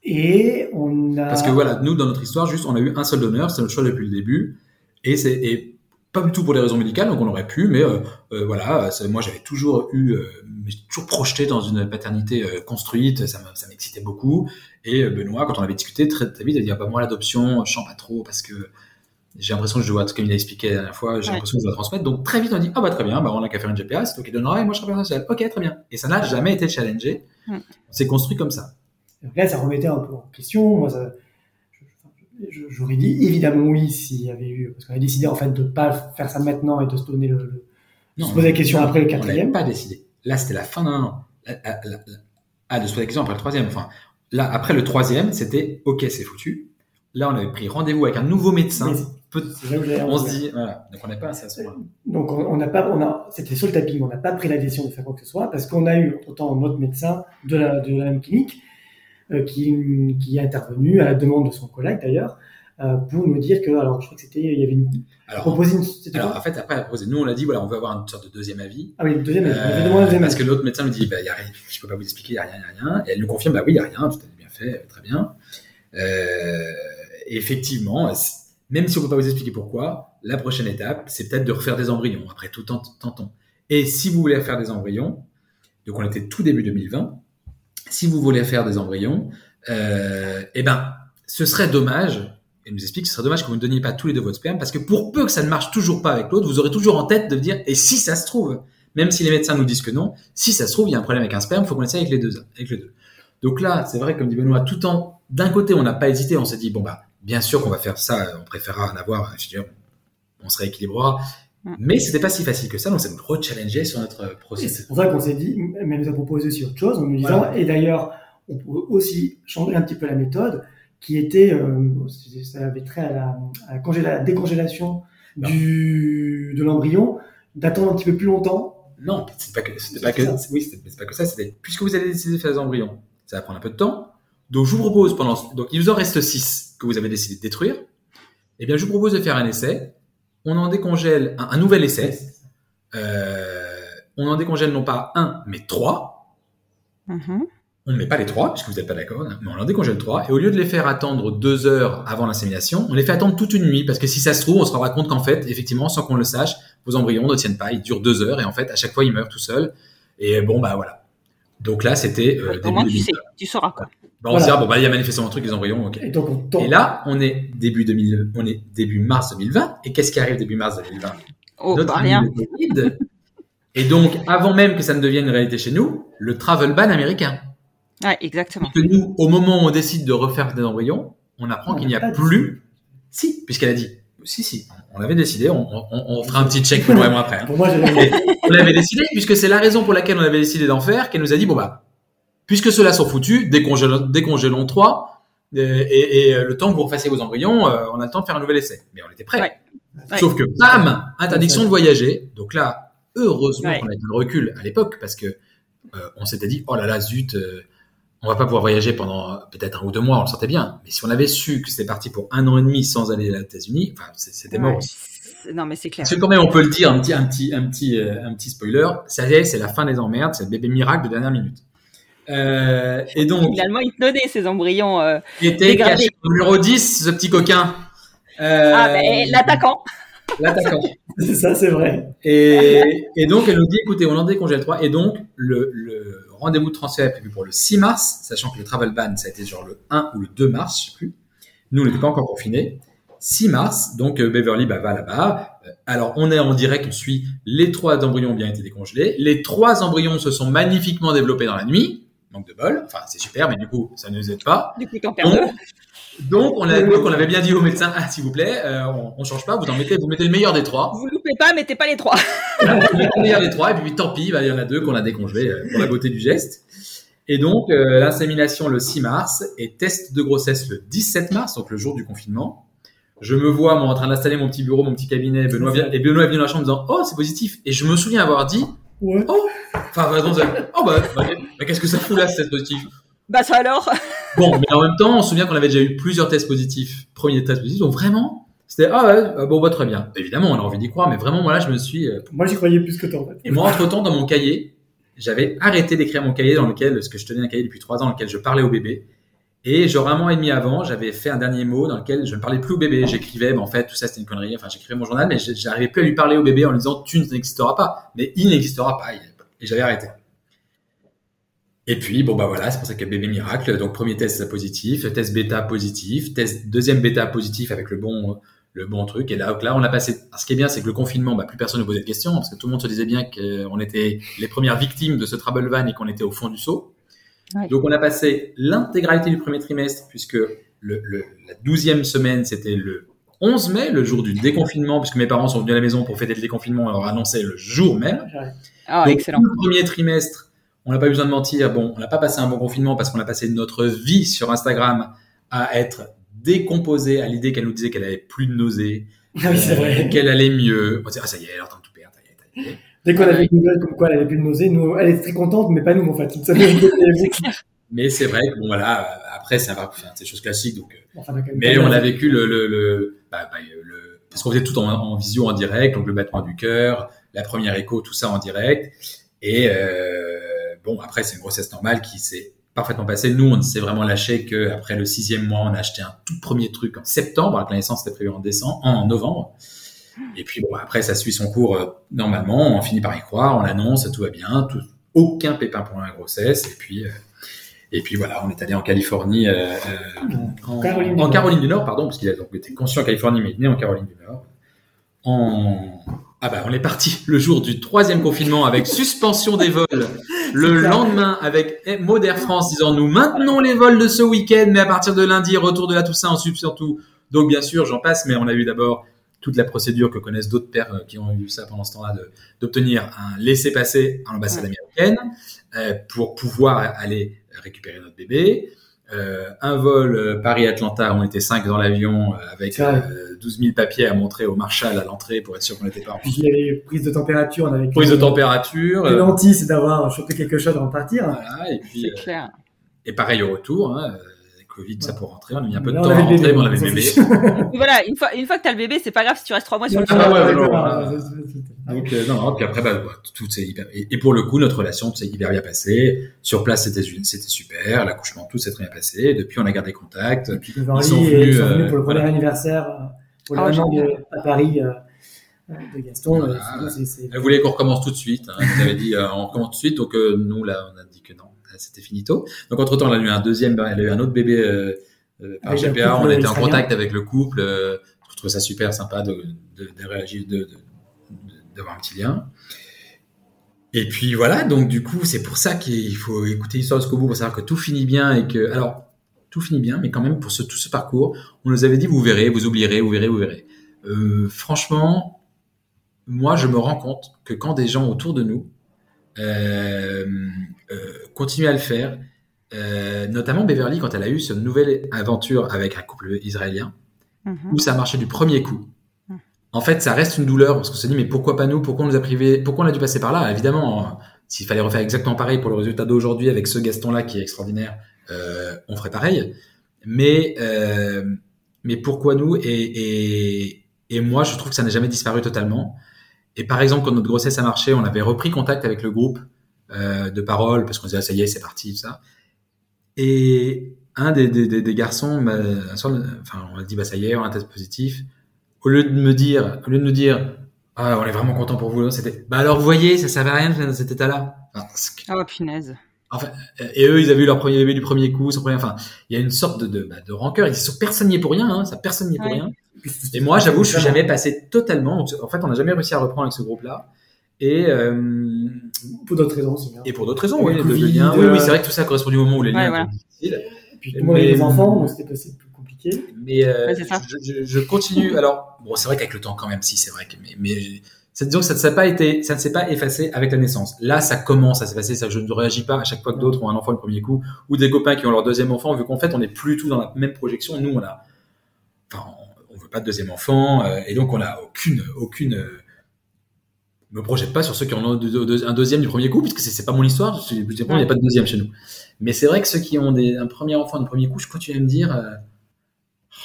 Et on a... Parce que voilà, nous, dans notre histoire, juste, on a eu un seul donneur, c'est notre choix depuis le début. Et c'est et pas du tout pour des raisons médicales, donc on aurait pu, mais euh, euh voilà, moi j'avais toujours eu, euh, toujours projeté dans une paternité euh, construite, ça m'excitait beaucoup. Et Benoît, quand on avait discuté très, très vite, il a dit ah, bah, moi l'adoption, je sens pas trop parce que J'ai l'impression que je dois, comme il a expliqué la dernière fois, j'ai Ouais. l'impression que je dois transmettre. Donc très vite, on dit, ah bah très bien, bah on a qu'à faire une GPS, c'est toi qui donnera, et moi je serai personnel. Ok, très bien. Et ça n'a jamais été challengé. Mm. On s'est construit comme ça. Là, ça remettait un peu en question. Moi, ça- j'aurais dit évidemment oui s'il y avait eu, parce qu'on a décidé en fait de pas faire ça maintenant et de se donner le, le- de se poser la question après le On n'avait quatrième. pas décidé. Là, c'était la fin d'un an. Ah, de se poser la question après le troisième. Enfin, là, après le troisième, c'était OK, c'est foutu. Là, on avait pris rendez-vous avec un nouveau médecin. On se dit, voilà. Donc, on n'est pas à ce moment-là. Donc on on n'a pas, on a, c'était sur le tapis, mais on n'a pas pris la décision de faire quoi que ce soit parce qu'on a eu autant notre médecin de la, de la même clinique qui, qui est intervenu à la demande de son collègue d'ailleurs euh, pour nous dire que, alors je crois que c'était, il y avait une Alors, proposé une, alors, en fait, après, proposé. Nous, on l'a dit, voilà, on veut avoir une sorte de deuxième avis. ah oui, deuxième, avait Euh, deuxième parce avis. que l'autre médecin me dit, bah, y a rien, je peux pas vous expliquer, il n'y a rien, il y a rien. Et elle nous confirme, bah oui, il n'y a rien, tout est bien fait, très bien. Euh, effectivement, même si on peut pas vous expliquer pourquoi, la prochaine étape, c'est peut-être de refaire des embryons. Après tout, tent- tentons. Et si vous voulez faire des embryons, donc on était tout début 2020, si vous voulez faire des embryons, euh, eh ben, ce serait dommage, elle nous explique, ce serait dommage que vous ne donniez pas tous les deux votre sperme, parce que pour peu que ça ne marche toujours pas avec l'autre, vous aurez toujours en tête de dire, et si ça se trouve, même si les médecins nous disent que non, si ça se trouve, il y a un problème avec un sperme, il faut qu'on essaie avec les deux, avec les deux. Donc là, c'est vrai, comme dit Benoît, tout en, d'un côté, on n'a pas hésité, on s'est dit, bon, bah, bien sûr qu'on va faire ça, on préférera en avoir, je veux dire, on se rééquilibrera. Mm. Mais c'était pas si facile que ça, donc ça nous re-challengeait sur notre Et processus. c'est pour ça qu'on s'est dit, mais elle nous a proposé aussi autre chose en nous disant, Voilà. et d'ailleurs, on pourrait aussi changer un petit peu la méthode, qui était, euh, ça avait trait à la, à la, congéla- la décongélation Non. du, de l'embryon, d'attendre un petit peu plus longtemps. Non, c'était pas que, c'était C'est pas que, ça. oui, c'est pas que ça, c'était, puisque vous allez décider de faire des embryons, ça va prendre un peu de temps. Donc, je vous propose pendant, donc, il vous en reste 6 que vous avez décidé de détruire. Eh bien, je vous propose de faire un essai. On en décongèle un, un nouvel essai. Euh, on en décongèle non pas un, mais trois. Mhm. On ne met pas les trois, puisque vous n'êtes pas d'accord, hein, mais on en décongèle trois. Et au lieu de les faire attendre deux heures avant l'insémination, on les fait attendre toute une nuit, parce que si ça se trouve, on se rendra compte qu'en fait, effectivement, sans qu'on le sache, vos embryons ne tiennent pas, ils durent deux heures, et en fait, à chaque fois, ils meurent tout seuls. Et bon, bah voilà. Donc là, c'était euh, Au début moins, tu 2000. sais, tu sauras quoi. Bah, on se dit, ah, bon, bah, il y a manifestement un truc, les embryons, ok. Et donc, on tente. Et là, on est début 2000, on est début mars 2020. Et qu'est-ce qui arrive début mars 2020? Oh, Notre bah rien. Covid. Et donc, avant même que ça ne devienne une réalité chez nous, le travel ban américain. Ouais, exactement. Que nous, au moment où on décide de refaire des embryons, on apprend qu'il n'y a plus. Si, puisqu'elle a dit. Si, si, on l'avait décidé. On, on, on fera un petit check et moi après. hein. Pour moi, j'avais on l'avait décidé, puisque c'est la raison pour laquelle on avait décidé d'en faire, qu'elle nous a dit, bon bah, puisque ceux-là sont foutus, décongélons, décongélons trois, et, et- et, euh, le temps que vous refassiez vos embryons, euh, on a le temps de faire un nouvel essai. Mais on était prêts. Ouais. Ouais. Sauf que, bam, interdiction de voyager. Donc là, heureusement Ouais. qu'on a eu le recul à l'époque, parce que euh, on s'était dit, oh là là, zut, euh, on va pas pouvoir voyager pendant euh, peut-être un ou deux mois, on le sentait bien. Mais si on avait su que c'était parti pour un an et demi sans aller aux États-Unis, enfin, c'était mort. Non, mais c'est clair. Parce que quand même, on peut le dire, un petit, un petit, un petit, euh, un petit spoiler, ça y est, c'est la fin des emmerdes, c'est le bébé miracle de dernière minute. Euh, et donc, Finalement, ils te donnaient ces embryons. euh, il était dégradé. caché au numéro 10, ce petit coquin. Euh, Ah, ben, l'attaquant. L'attaquant. C'est ça, c'est vrai. Et, et donc, elle nous dit, écoutez, on en décongèle 3. Et donc, le, le rendez-vous de transfert est prévu pour le 6 mars, sachant que le travel ban, ça a été genre le 1 ou le 2 mars, je sais plus. Nous, on n'était pas encore confinés. 6 mars, donc euh, Beverly bah, va là-bas. Euh, Alors, on est en direct, on suit. Les trois embryons ont bien été décongelés. Les trois embryons se sont magnifiquement développés dans la nuit. Manque de bol. Enfin, c'est super, mais du coup, ça ne nous aide pas. Du coup, t'en perds. Donc, donc, on, a, donc, on avait bien dit au médecin, ah, s'il vous plaît, euh, on, on change pas, vous en mettez, vous mettez le meilleur des trois. Vous loupez pas, mettez pas les trois. Le meilleur des trois, et puis tant pis, bah, il y en a deux qu'on a décongelés euh, pour la beauté du geste. Et donc, euh, l'insémination le 6 mars et test de grossesse le 17 mars, donc le jour du confinement. Je me vois, moi, en train d'installer mon petit bureau, mon petit cabinet, Benoît vient, et Benoît venu dans la chambre en disant, oh, c'est positif. Et je me souviens avoir dit, Ouais. enfin, vraiment, oh, bah, bah, bah, qu'est-ce que ça fout là, ce test positif? Bah, ça alors. Bon, mais en même temps, on se souvient qu'on avait déjà eu plusieurs tests positifs, premier test positif, donc vraiment, c'était, ah ouais, ah bon, bah, très bien. Évidemment, on a envie d'y croire, mais vraiment, moi, là, je me suis, euh, Moi, j'y croyais plus que toi, en fait. et moi, entre-temps, dans mon cahier, j'avais arrêté d'écrire mon cahier dans lequel, ce que je tenais un cahier depuis trois ans, dans lequel je parlais au bébé. Et genre un mois et demi avant, j'avais fait un dernier mot dans lequel je ne parlais plus au bébé. J'écrivais, mais en fait, tout ça c'était une connerie. Enfin, j'écrivais mon journal, mais j'arrivais plus à lui parler au bébé en lui disant, tu n'existeras pas. Mais il n'existera pas. Et j'avais arrêté. Et puis, bon, bah voilà, c'est pour ça que bébé miracle. Donc, premier test positif, test bêta positif, test deuxième bêta positif avec le bon, le bon truc. Et là, là, on a passé. Ce qui est bien, c'est que le confinement, bah, plus personne ne posait de questions parce que tout le monde se disait bien qu'on était les premières victimes de ce travel van et qu'on était au fond du seau. Ouais. Donc, on a passé l'intégralité du premier trimestre puisque le, le- la douzième semaine, c'était le 11 mai, le jour du déconfinement, puisque mes parents sont venus à la maison pour fêter le déconfinement et leur annoncer le jour même. Ah, Donc, excellent. le premier trimestre, on n'a pas eu besoin de mentir. Bon, on n'a pas passé un bon confinement parce qu'on a passé notre vie sur Instagram à être décomposé à l'idée qu'elle nous disait qu'elle avait plus de nausées, Ah oui, euh, qu'elle allait mieux. On s'est dit, ah ça y est, elle est en train de tout perdre. Dès qu'on avait une nouvelle comme quoi elle avait plus de nausée, nous, elle est très contente, mais pas nous, en fait. Mais c'est vrai que bon voilà, après c'est un- enfin, c'est des choses classiques. Donc, euh, Enfin, mais on a vécu le, le, le, bah, bah, le parce qu'on faisait tout en, en visio en direct, donc le battement du cœur, la première écho, tout ça en direct. Et euh, bon, après c'est une grossesse normale qui s'est parfaitement passée. Nous, on s'est vraiment lâché que après le sixième mois, on a acheté un tout premier truc en septembre, alors que la naissance était prévue en décembre, en novembre. Et puis bon, après ça suit son cours euh, normalement, on finit par y croire, on l'annonce, tout va bien, tout, aucun pépin pour la grossesse. Et puis euh, et puis voilà, on est allé en Californie, euh, en, Caroline du en Nord. Caroline du Nord, pardon, parce qu'il a donc été conçu en Californie, mais il est né en Caroline du Nord. En... Ah bah on est parti le jour du troisième confinement avec suspension des vols. Le lendemain avec d'Air France disant nous maintenons les vols de ce week-end, mais à partir de lundi retour de la Toussaint en sub surtout. Donc bien sûr j'en passe, mais on a eu d'abord toute la procédure que connaissent d'autres pères euh, qui ont eu ça pendant ce temps-là d'obtenir un laissez-passer à l'ambassade américaine euh, pour pouvoir aller récupérer notre bébé. Euh, un vol Paris-Atlanta, on était cinq dans l'avion avec euh, 12 000 papiers à montrer au marshal à l'entrée pour être sûr qu'on n'était pas en Puis il y avait prise de température, on avait prise de température. Les euh, c'est d'avoir chopé quelque chose avant de partir. voilà, et puis clair. et pareil au retour. Hein, Covid, ça pour rentrer. On a mis un peu de temps à rentrer, mais on avait le bébé. c'est voilà, une fois, une fois que t'as le bébé, c'est pas grave si tu restes trois mois sur le Ah ouais, Exactement, voilà. c'est- c'est- c'est- Donc euh, non, puis après bah, bah, tout s'est hyper et, et pour le coup notre relation s'est hyper bien passée. Sur place c'était c'était super, l'accouchement tout s'est très bien passé. Et depuis on a gardé contact. Et puis Ils sont venus, ils sont venus euh, pour le premier voilà. anniversaire, euh, pour Ah, le de, à Paris euh, de Gaston. Voilà. C'est- c'est- Elle voulait qu'on recommence tout de suite. Hein. Nous avait dit euh, on recommence tout de suite. Donc euh, nous là on a dit que non, Là, c'était finito. Donc entre temps elle a eu un deuxième, elle a eu un autre bébé euh, euh, par GPA. On était en contact avec le couple. Euh, je trouvais ça super sympa de, de, de réagir, de, d'avoir un petit lien. Et puis voilà, donc du coup, c'est pour ça qu'il faut écouter l'histoire jusqu'au bout pour savoir que tout finit bien et que, alors, tout finit bien, mais quand même pour ce, tout ce parcours, on nous avait dit vous verrez, vous oublierez, vous verrez, vous verrez. Euh, franchement, moi, je me rends compte que quand des gens autour de nous euh, euh, continuent à le faire, euh, notamment Beverly quand elle a eu cette nouvelle aventure avec un couple israélien, Mhm. où ça a marché du premier coup. Mm. En fait, ça reste une douleur parce qu'on se dit mais pourquoi pas nous? Pourquoi on nous a privé Pourquoi on a dû passer par là? Évidemment, euh, s'il fallait refaire exactement pareil pour le résultat d'aujourd'hui avec ce Gaston-là qui est extraordinaire, euh, on ferait pareil. Mais euh, mais pourquoi nous? Et, et et moi, je trouve que ça n'a jamais disparu totalement. Et par exemple, quand notre grossesse a marché, on avait repris contact avec le groupe euh, de parole parce qu'on disait ah, ça y est, c'est parti, tout ça. Et un des, des, des, des garçons, m'a- un soir, enfin, on a dit bah ça y est, on a un test positif. Au lieu de me dire, au lieu de nous dire, ah, on est vraiment content pour vous, c'était, bah alors vous voyez, ça servait à rien dans cet état-là. Enfin, que- Oh punaise. et eux, ils avaient eu leur premier bébé du premier coup, son premier, enfin, il y a une sorte de, de, bah, de rancœur. Ils sont personne n'y est pour rien, hein, ça personne n'y est pour rien. Et moi, j'avoue, je suis jamais passé totalement. En fait, on n'a jamais réussi à reprendre avec ce groupe-là. Et, euh, Pour d'autres raisons aussi. hein. et pour d'autres raisons, oui, de, de Covid, liens. Oui, euh, oui, c'est vrai que tout ça correspond du moment où les liens Ouais, voilà. difficiles. Et puis, avait Mais- des enfants, donc c'était possible plus compliqué. Mais euh, Ouais, je, je- je continue. Alors, bon, c'est vrai qu'avec le temps, quand même, si, c'est vrai que, mais, mais c'est disons que ça ne s'est pas été, ça ne s'est pas effacé avec la naissance. Là, ça commence à s'effacer. Ça, je ne réagis pas à chaque fois que d'autres ont un enfant le premier coup ou des copains qui ont leur deuxième enfant, vu qu'en fait, on n'est plus tout dans la même projection. Nous, on a, enfin, veut pas de deuxième enfant, euh, et donc on a aucune, aucune. euh, me projette pas sur ceux qui en ont un deuxième du premier coup, puisque c'est pas mon histoire. Il n'y a pas de deuxième chez nous. Mais c'est vrai que ceux qui ont des, un premier enfant du premier coup, je continue à me dire, euh,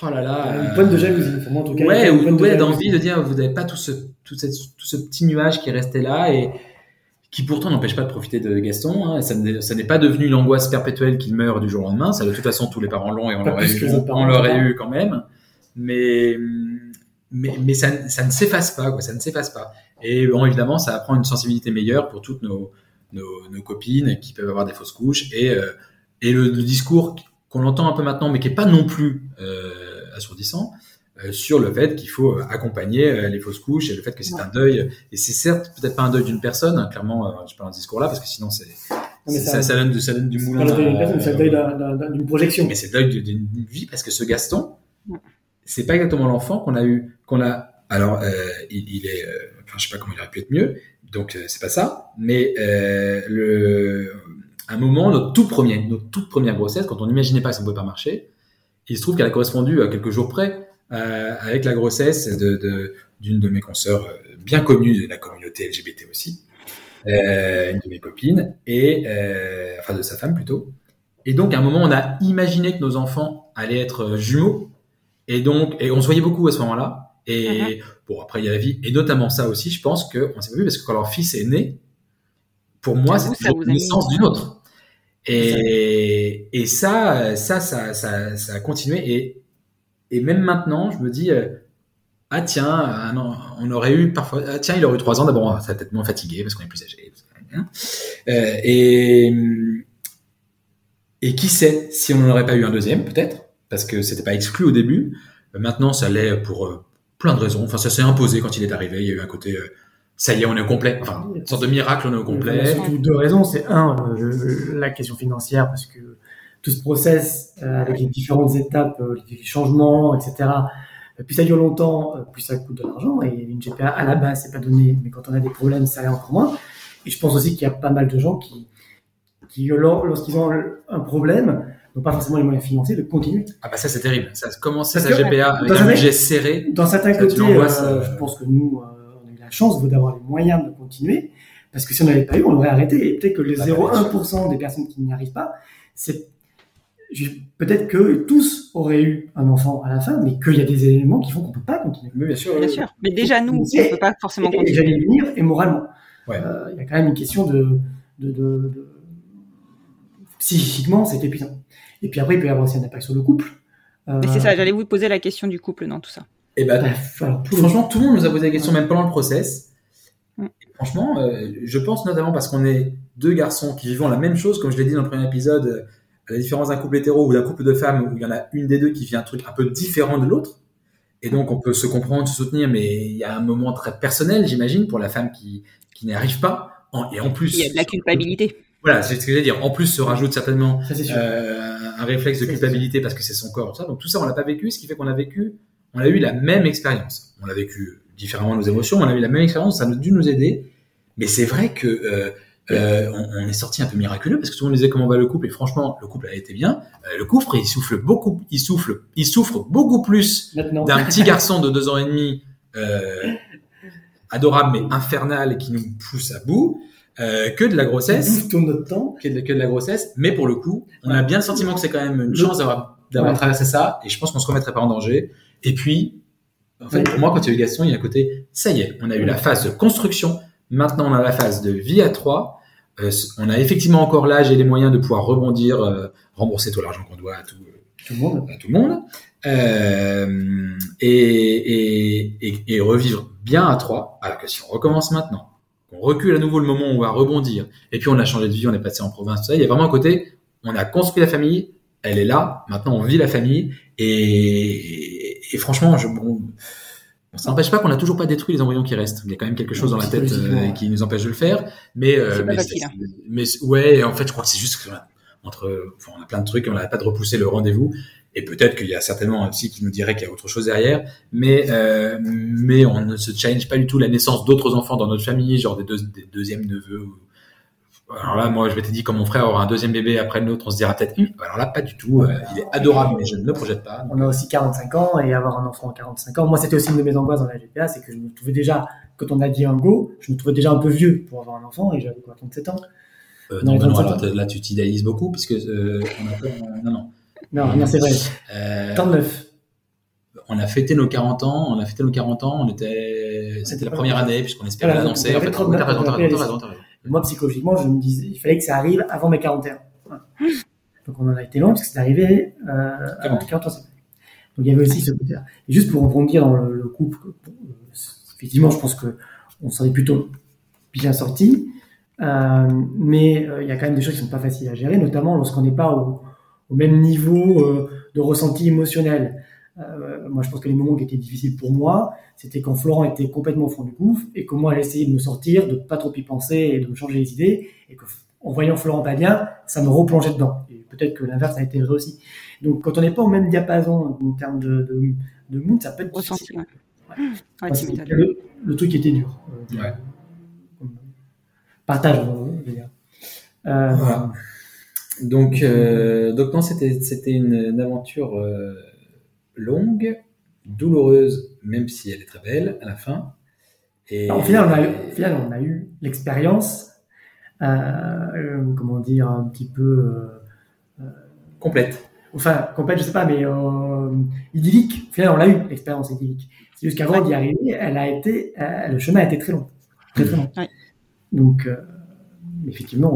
oh là là. Une pointe de jalousie. Enfin, moi, en tout cas, Ouais, ou, ouais, d'envie de dire, vous n'avez pas tout ce, tout, cette- tout ce petit nuage qui est resté là et qui pourtant n'empêche pas de profiter de Gaston. Hein, et ça n'est pas devenu une angoisse perpétuelle qu'il meurt du jour au lendemain. Ça, de toute façon, tous les parents l'ont et on l'aurait on eu quand même. Mais, mais, mais ça, ça ne s'efface pas, quoi. Ça ne s'efface pas. Et bon, évidemment, ça apprend une sensibilité meilleure pour toutes nos, nos, nos copines qui peuvent avoir des fausses couches et, euh, et le, le discours qu'on entend un peu maintenant, mais qui est pas non plus euh, assourdissant, euh, sur le fait qu'il faut accompagner les fausses couches et le fait que c'est un deuil. Et c'est certes peut-être pas un deuil d'une personne, hein, clairement, je parle dans ce discours-là, parce que sinon c'est ça, ça- ça, donne, du- ça donne du moulin. C'est le deuil d'un- d'un- d'un- d'une projection. mais c'est le deuil d'une d'une vie parce que ce Gaston, Ouais. C'est pas exactement l'enfant qu'on a eu, qu'on a. Alors, euh, il, est, euh, enfin, je sais pas comment il aurait pu être mieux, donc euh, c'est pas ça. Mais euh, le, un moment, notre tout premier, notre toute première grossesse, quand on n'imaginait pas que ça ne pouvait pas marcher, il se trouve qu'elle a correspondu à quelques jours près euh, avec la grossesse de d'une de, mes consoeurs bien connues de la communauté LGBT aussi, une de mes copines et enfin de sa femme plutôt. Et donc, à un moment, on a imaginé que nos enfants allaient être jumeaux. Et donc, et on se voyait beaucoup à ce moment-là. Et bon, après, il y a la vie. Et notamment ça aussi, je pense qu'on s'est pas vu parce que quand leur fils est né, pour moi, c'est la naissance d'une autre. Et, et ça, ça, ça, ça, ça a continué. Et, et même maintenant, je me dis, euh, ah tiens, on aurait eu parfois, ah tiens, il aurait eu trois ans. D'abord, ça va peut-être moins fatigué parce qu'on est plus âgé. hein. Euh, et, et qui sait si on n'en aurait pas eu un deuxième, peut-être, parce que c'était pas exclu au début. Euh, Maintenant, ça l'est pour euh, plein de raisons. Enfin, ça s'est imposé quand il est arrivé. Il y a eu un côté, euh, ça y est, on est au complet. Enfin, une sorte de miracle, on est au Il y a complet. surtout deux raisons. C'est un, la question financière, parce que tout ce process, avec les différentes étapes, les changements, etc., plus ça dure longtemps, plus ça coûte de l'argent. Et une GPA, à la base, c'est pas donné, mais quand on a des problèmes, ça l'est encore moins. Et je pense aussi qu'il y a pas mal de gens qui, qui lor- lorsqu'ils ont un problème, n'ont pas forcément les moyens financiers de continuer. Ah bah ça, c'est terrible. Ça a commencé Parce sa GPA avec un budget serré. Dans certains côtés, euh, je pense que nous, euh, on a eu la chance d'avoir les moyens de continuer, parce que si on n'avait pas eu, on aurait arrêté. Et peut-être que les Ah, bah, 0,1% des personnes qui n'y arrivent pas, c'est peut-être que tous auraient eu un enfant à la fin, mais qu'il y a des éléments qui font qu'on peut pas continuer. Oui, bien sûr. Bien sûr. Mais déjà, nous, on Et- ne peut pas forcément Et, et j'allais continuer. venir, et moralement. Ouais. Euh, Il y a quand même une question de, de, de- de- psychiquement, c'est épuisant. Et puis après, il peut y avoir aussi un impact sur le couple. Euh, Mais c'est ça, j'allais vous poser la question du couple dans tout ça. Et bah, alors, tout le- franchement, tout le monde nous a posé la question, même pendant le process. Mm. Et franchement, euh, je pense notamment parce qu'on est deux garçons qui vivons la même chose, comme je l'ai dit dans le premier épisode, euh, à la différence d'un couple hétéro ou d'un couple de femmes où il y en a une des deux qui vit un truc un peu différent de l'autre. Et donc, on peut se comprendre, se soutenir, mais il y a un moment très personnel, j'imagine, pour la femme qui, qui n'y arrive pas. En- et en plus. Il y a de la culpabilité. Voilà, c'est ce que j'allais dire. En plus, se rajoute certainement ça euh, un réflexe de culpabilité parce que c'est son corps, tout ça. Donc tout ça, on l'a pas vécu, ce qui fait qu'on a vécu, on a eu la même expérience. On a vécu différemment nos émotions, on a eu la même expérience, ça a dû nous aider. Mais c'est vrai que euh, euh, on, on est sorti un peu miraculeux parce que tout le monde disait comment va le couple et franchement, le couple a été bien. Euh, le couple, il souffle beaucoup, il souffle, il souffre beaucoup plus d'un petit garçon de deux ans et demi, euh, adorable mais infernal et qui nous pousse à bout, euh, que de la grossesse tout notre temps. que de, que de la grossesse, mais pour le coup, on a bien le sentiment que c'est quand même une chance d'avoir d'avoir Ouais. traversé ça, et je pense qu'on se remettrait pas en danger. Et puis, en fait, Ouais. pour moi, quand il y a eu Gaston, il y a un côté, ça y est, on a eu la phase de construction, maintenant on a la phase de vie à trois, Euh, on a effectivement encore l'âge et les moyens de pouvoir rebondir, euh, rembourser tout l'argent qu'on doit à tout, Tout le monde. à tout le monde, euh, et, et, et, et revivre bien à trois, alors que si on recommence maintenant, qu'on recule à nouveau le moment où on va rebondir, et puis on a changé de vie, on est passé en province, tout ça, il y a vraiment un côté, on a construit la famille, elle est là, maintenant on vit la famille, et, et franchement, je, bon, ça n'empêche pas qu'on n'a toujours pas détruit les embryons qui restent. Il y a quand même quelque chose dans la tête euh, qui nous empêche de le faire, mais, euh, mais, facile, hein. mais ouais, en fait, je crois que c'est juste que entre, enfin, on a plein de trucs, on n'arrête pas de repousser le rendez-vous, et peut-être qu'il y a certainement un psy qui nous dirait qu'il y a autre chose derrière, mais euh, mais on ne se challenge pas du tout la naissance d'autres enfants dans notre famille, genre des, deux, des deuxièmes neveux. Alors là, moi, je m'étais dit, quand mon frère aura un deuxième bébé après le nôtre, on se dira peut-être, Hum, alors là, pas du tout. euh, il est adorable, mais je ne le projette pas. On a aussi 45 ans et avoir un enfant à 45 ans. Moi, c'était aussi une de mes angoisses dans la GPA, c'est que je me trouvais déjà, quand on a dit un go, je me trouvais déjà un peu vieux pour avoir un enfant et j'avais quoi, 37 ans? Euh, Non, non, non, 27 alors là, tu t'idéalises beaucoup, puisque euh, on a, euh, non, non. Non, non, c'est vrai. Euh, 39. on a fêté nos 40 ans, on a fêté nos 40 ans, on était, c'était la première année, puisqu'on espérait Voilà, l'annoncer. donc, En fait, on avait t'as raison, t'as 39, raison, t'as raison, t'as raison. Et moi, psychologiquement, je me disais, il fallait que ça arrive avant mes 41. Voilà. Donc, on en a été loin parce que c'est arrivé euh, à 40. 43 septembre. Donc, il y avait aussi ce côté-là. Et juste pour rebondir dans le, le couple, euh, effectivement, je pense que on s'en est plutôt bien sorti. Euh, mais euh, il y a quand même des choses qui sont pas faciles à gérer, notamment lorsqu'on n'est pas au, au même niveau euh, de ressenti émotionnel. Euh, moi, je pense que les moments qui étaient difficiles pour moi, c'était quand Florent était complètement au fond du gouffre et que moi, j'essayais de me sortir, de pas trop y penser et de me changer les idées. Et que, en voyant Florent pas bien, ça me replongeait dedans. Et peut-être que l'inverse a été vrai aussi. Donc, quand on n'est pas au même diapason en termes de, de, de mood, ça peut être Ressenti, difficile. ouais. Ouais. Ouais, m'étonnes. le, le truc était dur. euh, Ouais. Partage, je veux dire. Euh, Voilà. Donc, euh, donc non, c'était c'était une, une aventure euh, longue, douloureuse, même si elle est très belle à la fin. Et Au final, on a eu, au final, on a eu l'expérience, euh, euh, comment dire, un petit peu, euh, complète. enfin, complète, je sais pas, mais euh, idyllique. Au final, on l'a eu, l'expérience idyllique. C'est juste qu'avant d'y arriver, elle a été, euh, le chemin a été très long. Très, très long. Donc, euh, effectivement,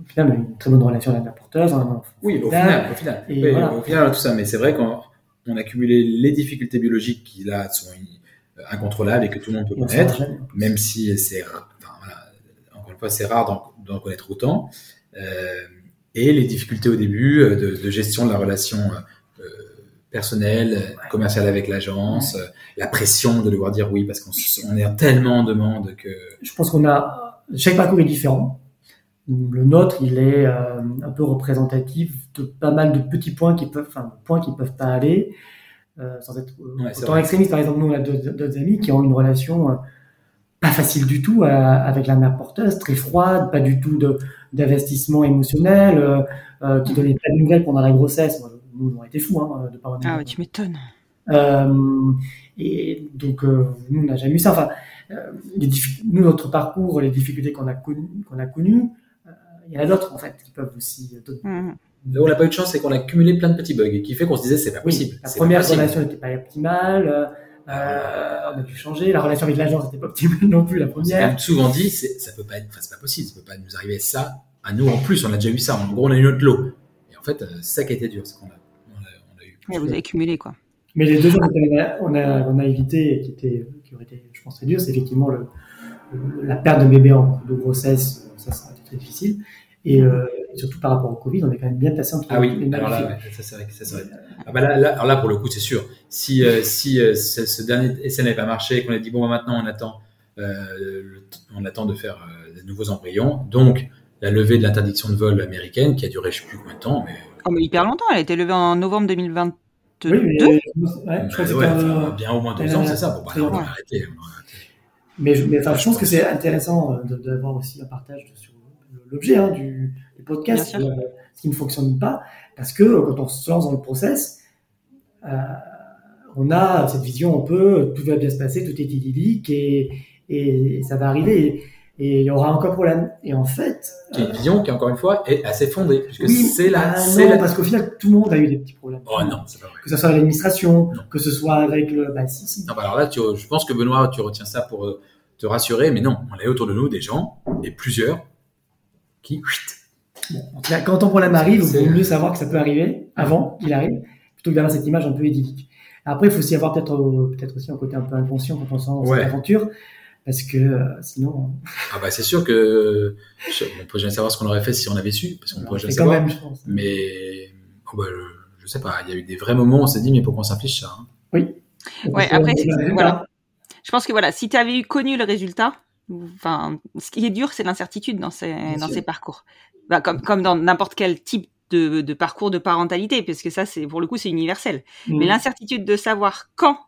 au final, on a eu une très bonne relation avec la porteuse. un enfant Oui, au final, au final, Et Oui, voilà. au final, tout ça. Mais c'est vrai qu'on on a cumulé les difficultés biologiques qui là sont euh, incontrôlables et que tout le monde peut connaître. même si c'est enfin, voilà, encore une fois c'est rare d'en, connaître autant euh, et les difficultés au début euh, de, de gestion de la relation euh, personnelle commerciale avec l'agence la pression de devoir dire oui parce qu'on on est tellement en demande que je pense qu'on a chaque parcours est différent. Le nôtre, il est euh, un peu représentatif de pas mal de petits points qui peuvent, enfin, points qui peuvent pas aller, euh, sans être euh, Ouais, autant extrémiste. Par exemple, nous, on a d'autres amis qui ont une relation euh, pas facile du tout avec la mère porteuse, très froide, pas du tout de d'investissement émotionnel, euh, euh, qui donnait pas de nouvelles pendant la grossesse. Moi, nous, on a été fous hein, de pas Ah ouais, tu m'étonnes. Euh, et donc, euh, nous, on n'a jamais eu ça. Enfin, euh, les nous, notre parcours, les difficultés qu'on a connues, qu'on a connues, il y en a d'autres, en fait, qui peuvent aussi. euh, donner- Mhm. là où on n'a pas eu de chance c'est qu'on a cumulé plein de petits bugs qui fait qu'on se disait c'est pas Oui, possible la première relation n'était pas optimale. euh, euh, on a dû changer. La relation avec l'agence n'était pas optimale non plus, la première. même souvent dit ça peut pas être enfin, c'est pas possible ça peut pas nous arriver ça à nous en plus on a déjà eu ça en gros on a eu notre lot et en fait c'est ça qui a été dur c'est qu'on a, on a, on a eu Ouais, vous avez cumulé, quoi. Mais les deux choses qu'on a, on a, on a évité, et qui, étaient, qui auraient été, je pense, très dures, c'est effectivement le, le- la perte de bébé en cours de grossesse. Ça, très difficile. Et, euh, et surtout par rapport au Covid, on est quand même bien placé entre Ah oui, les alors là, ouais, ça c'est vrai ça c'est vrai. Ah bah là, là, alors là, pour le coup, c'est sûr. Si, euh, si euh, ce, ce dernier essai n'avait pas marché et qu'on a dit bon, bah, maintenant on attend, euh, le- on attend de faire euh, de nouveaux embryons, donc la levée de l'interdiction de vol américaine qui a duré je sais plus combien de temps, mais Oh, mais hyper longtemps. Elle a été levée en novembre 2022. Oui, mais ouais, je crois que ouais, c'était ouais, un- enfin, bien au moins deux euh, ans, c'est ça. Bon, bah, là, on va arrêter. Mais, je, mais enfin, je pense que c'est intéressant euh, d'avoir aussi un partage de- sur l'objet hein, du, du podcast, euh, ce qui ne fonctionne pas, parce que euh, quand on se lance dans le process, euh, on a cette vision un peu, tout va bien se passer, tout est idyllique et, et ça va arriver et, et il y aura encore problème. Et en fait, Qui est une vision qui, encore une fois, est assez fondée, puisque oui, c'est la, ah c'est non, la. parce qu'au final, tout le monde a eu des petits problèmes. Oh non, c'est pas vrai. Que ce soit avec l'administration, que ce soit avec le, bah si, si. Non, bah alors là, tu, je pense que Benoît, tu retiens ça pour te rassurer, mais non, on a eu autour de nous des gens, et plusieurs, qui. Bon, en tout cas, quand ton problème arrive, il vaut mieux savoir que ça peut arriver avant qu'il arrive, plutôt que d'avoir cette image un peu idyllique. Après, il faut aussi avoir peut-être euh, peut-être aussi un côté un peu inconscient quand on sent Ouais. cette aventure, parce que euh, sinon, Ah bah c'est sûr que je, on peut jamais savoir ce qu'on aurait fait si on avait su, parce qu'on on pourrait jamais quand savoir. même, je pense. Mais oh bah, je, je sais pas, il y a eu des vrais moments où on s'est dit mais pourquoi on s'inflige ça hein Oui. Ouais, après, voilà. Je pense que voilà, si tu avais eu connu le résultat, enfin, ce qui est dur, c'est l'incertitude dans ces, dans sûr. ces parcours. Bah, comme, comme dans n'importe quel type de, de parcours de parentalité, parce que ça, c'est pour le coup, c'est universel. Mm. Mais l'incertitude de savoir quand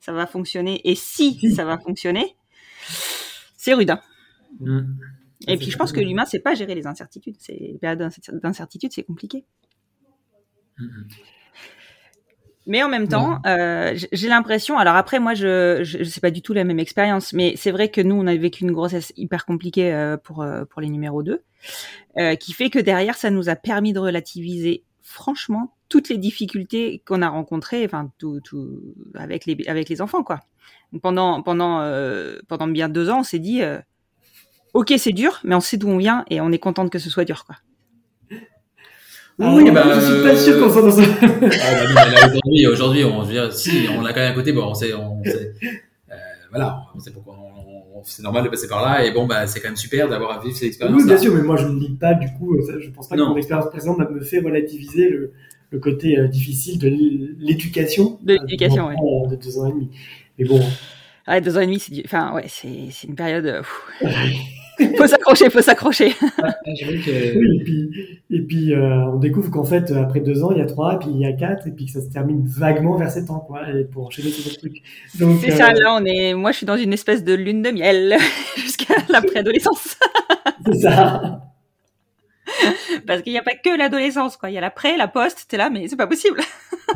ça va fonctionner et si ça va fonctionner, c'est rude. hein. Mm. Et puis, je pense que l'humain, c'est pas gérer les incertitudes. C'est les périodes d'incer- d'incertitude, c'est compliqué. Mm. Mais en même temps, euh, j'ai l'impression. Alors après, moi, je, je, je sais pas du tout la même expérience, mais c'est vrai que nous, on a vécu une grossesse hyper compliquée euh, pour euh, pour les numéros 2, euh, qui fait que derrière, ça nous a permis de relativiser franchement toutes les difficultés qu'on a rencontrées, enfin tout, tout avec les avec les enfants, quoi. Donc, pendant pendant euh, pendant bien deux ans, on s'est dit, euh, ok, c'est dur, mais on sait d'où on vient et on est contente que ce soit dur, quoi. Ah, Oui, non, bah, je suis pas sûr qu'on soit dans ce. Ah bah non, mais là, aujourd'hui, aujourd'hui, on, je veux dire, si, on l'a quand même à côté, bon, on sait, on sait, euh, voilà, on sait pourquoi, on, on- c'est normal de passer par là, et bon, bah, c'est quand même super d'avoir à vivre ces expériences. Oui, bien sûr, mais moi je ne lis pas du coup. euh, ça, Je pense pas Non. que mon expérience précédente me fait relativiser le, le côté euh, difficile de l'éducation. De l'éducation, ouais. De deux ans et demi. Mais bon. Ah, deux ans et demi, c'est du... enfin, ouais, c'est, c'est une période. euh, pff. faut s'accrocher, faut s'accrocher. J'avoue que- Oui, et puis, et puis euh, on découvre qu'en fait, euh, après deux ans, il y a trois, puis il y a quatre, et puis que ça se termine vaguement vers sept ans, quoi, et pour enchaîner sur d'autres trucs. Donc, C'est euh, ça, là, on est. Moi, je suis dans une espèce de lune de miel jusqu'à la préadolescence. c'est ça. Parce qu'il n'y a pas que l'adolescence, quoi. Il y a la pré, la post, t'es là, mais c'est pas possible.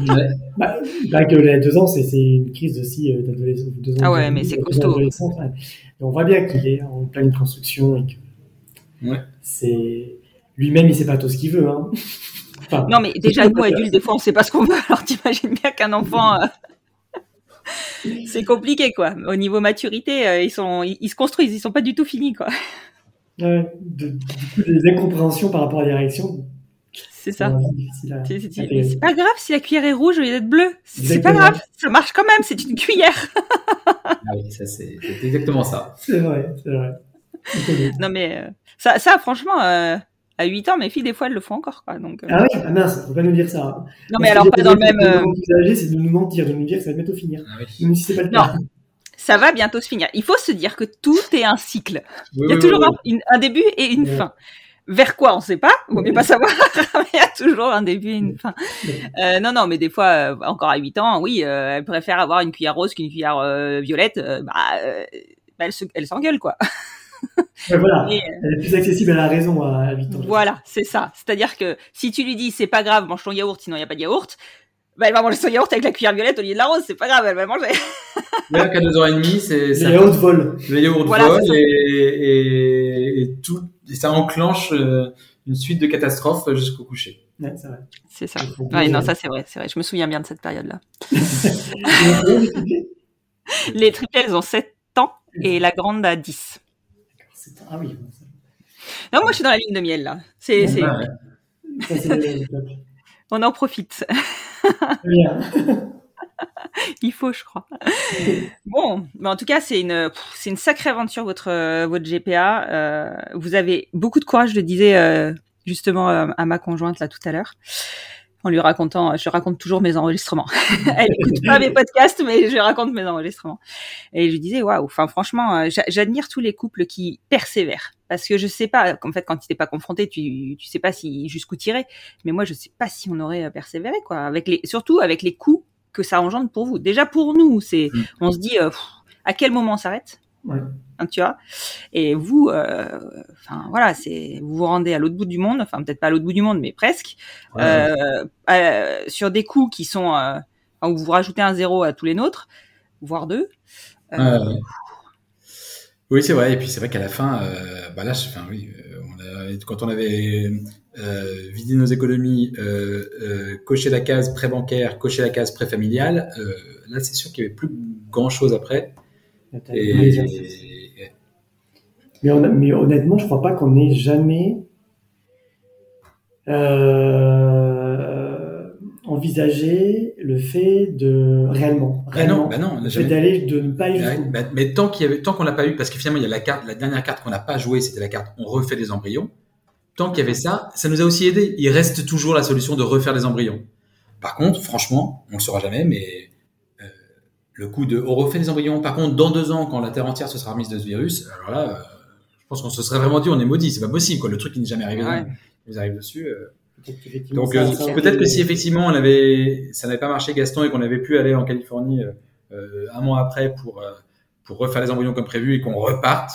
Ouais. Bah, bah, que les deux ans, c'est c'est une crise aussi euh, d'adolescence. Ah ouais, mais c'est costaud. ouais. Et on voit bien qu'il est en pleine construction et que Ouais. c'est lui-même, il sait pas tout ce qu'il veut. Hein. Enfin, Non, mais déjà, nous, adultes, des fois, on sait pas ce qu'on veut. Alors, t'imagines bien qu'un enfant. euh, c'est compliqué, quoi. Au niveau maturité, euh, ils, sont... ils, ils se construisent, ils sont pas du tout finis, quoi. ouais, de- du coup, des incompréhensions par rapport à la réactions. C'est ça. C'est- pas grave si la cuillère est rouge au lieu d'être bleue. C'est pas grave, ça marche quand même, c'est une cuillère. Ah oui, ça c'est c'est exactement ça. C'est vrai, c'est vrai. Non, mais euh, ça, ça, franchement, euh, à 8 ans, mes filles, des fois, elles le font encore, quoi. Donc, euh, Ah oui, ah mince, faut pas nous dire ça. non, mais alors, pas dans le même. euh, c'est de nous mentir, de nous dire que ça va bientôt finir. Ah oui. Même si c'est pas le Non. cas. Ça va bientôt se finir. Il faut se dire que tout est un cycle. Oui, Il y a oui, toujours oui, un, une- un début et une fin. Vers quoi, on sait pas. Vaut mieux pas savoir. mais il y a toujours un début et une fin. Euh, non, non, mais des fois, euh, encore à 8 ans, oui, euh, elle préfère avoir une cuillère rose qu'une cuillère euh, violette. euh, bah, euh, bah, elle se- elle s'engueule, quoi. Ouais, voilà. Et, Elle est plus accessible à la raison à 8 ans. Voilà, c'est ça. C'est-à-dire que si tu lui dis c'est pas grave, mange ton yaourt, sinon il n'y a pas de yaourt, bah, elle va manger son yaourt avec la cuillère violette au lieu de la rose, c'est pas grave, elle va manger. Là, qu'à deux ans et demi, c'est Les ça- yaourts volent. le yaourt Voilà, vole et, et, et tout, et ça enclenche euh, une suite de catastrophes jusqu'au coucher. Ouais, c'est ça. Ouais, non, ça c'est vrai, c'est vrai. Je me souviens bien de cette période-là. Les triplets, elles ont 7 ans et la grande a 10. C'est- Ah oui, Non, moi je suis dans la ligne de miel là. C'est. On en profite. Très bien. Il faut, je crois. Bon, mais en tout cas, c'est une, c'est une sacrée aventure votre euh, votre GPA. Euh, vous avez beaucoup de courage, je le disais euh, justement euh, à ma conjointe là tout à l'heure, en lui racontant. Je raconte toujours mes enregistrements. Elle écoute pas mes podcasts, mais je raconte mes enregistrements. Et je lui disais, waouh. Enfin, franchement, euh, j'a- j'admire tous les couples qui persévèrent, parce que je sais pas. En fait, quand tu t'es pas confronté, tu tu sais pas si jusqu'où tirer. Mais moi, je sais pas si on aurait persévéré quoi. Avec les, surtout avec les coûts que ça engendre pour vous. Déjà pour nous, c'est, Mm. on se dit, euh, pff, à quel moment on s'arrête Ouais. Hein, Tu vois Et vous, euh, enfin voilà, c'est, vous vous rendez à l'autre bout du monde, enfin peut-être pas à l'autre bout du monde, mais presque, Ouais. euh, sur des coûts qui sont, où vous rajoutez un zéro à tous les nôtres, voire deux. Oui, c'est vrai. Et puis c'est vrai qu'à la fin, bah là, enfin oui, euh, quand on avait euh, vidé nos économies, euh, coché la case prêt bancaire, coché la case prêt familial, là c'est sûr qu'il y avait plus grand chose après. Et, et- Mais, on a- mais honnêtement, je crois pas qu'on ait jamais euh, envisagé le fait de réellement, bah réellement non, bah non, le fait jamais. d'aller de ne pas y Bah, jouer. bah, mais tant qu'il y avait, tant qu'on l'a pas eu, parce que finalement il y a la carte, la dernière carte qu'on n'a pas jouée, c'était la carte on refait des embryons. Tant qu'il y avait ça, ça nous a aussi aidé. Il reste toujours la solution de refaire des embryons. Par contre, franchement, on le saura jamais, mais euh, le coup de on refait des embryons. Par contre, dans deux ans, quand la terre entière se sera remise de ce virus, alors là, euh, je pense qu'on se serait vraiment dit on est maudit, c'est pas possible quoi. Le truc qui n'est jamais arrivé, Ouais. il nous arrive dessus. euh. Donc euh, peut-être que si effectivement on avait, ça n'avait pas marché Gaston et qu'on avait pu aller en Californie euh, euh, un mois après pour euh, pour refaire les embryons comme prévu et qu'on reparte,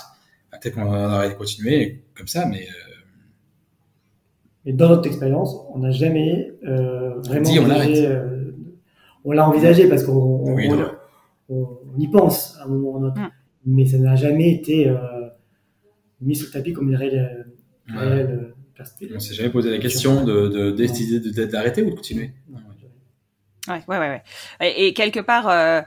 bah, peut-être qu'on aurait continué comme ça, mais euh, Mais dans notre expérience, on n'a jamais euh, vraiment Dit, on envisagé. euh, on l'a envisagé parce qu'on on, Oui, on- ouais. on- on y pense à un moment ou à un autre, Mm. mais ça n'a jamais été euh, mis sous le tapis comme une réelle, ouais, réelle euh. On s'est jamais posé la question de de- décider de- d'arrêter ou de continuer? Ouais, ouais, ouais, ouais. Et, et quelque part, euh,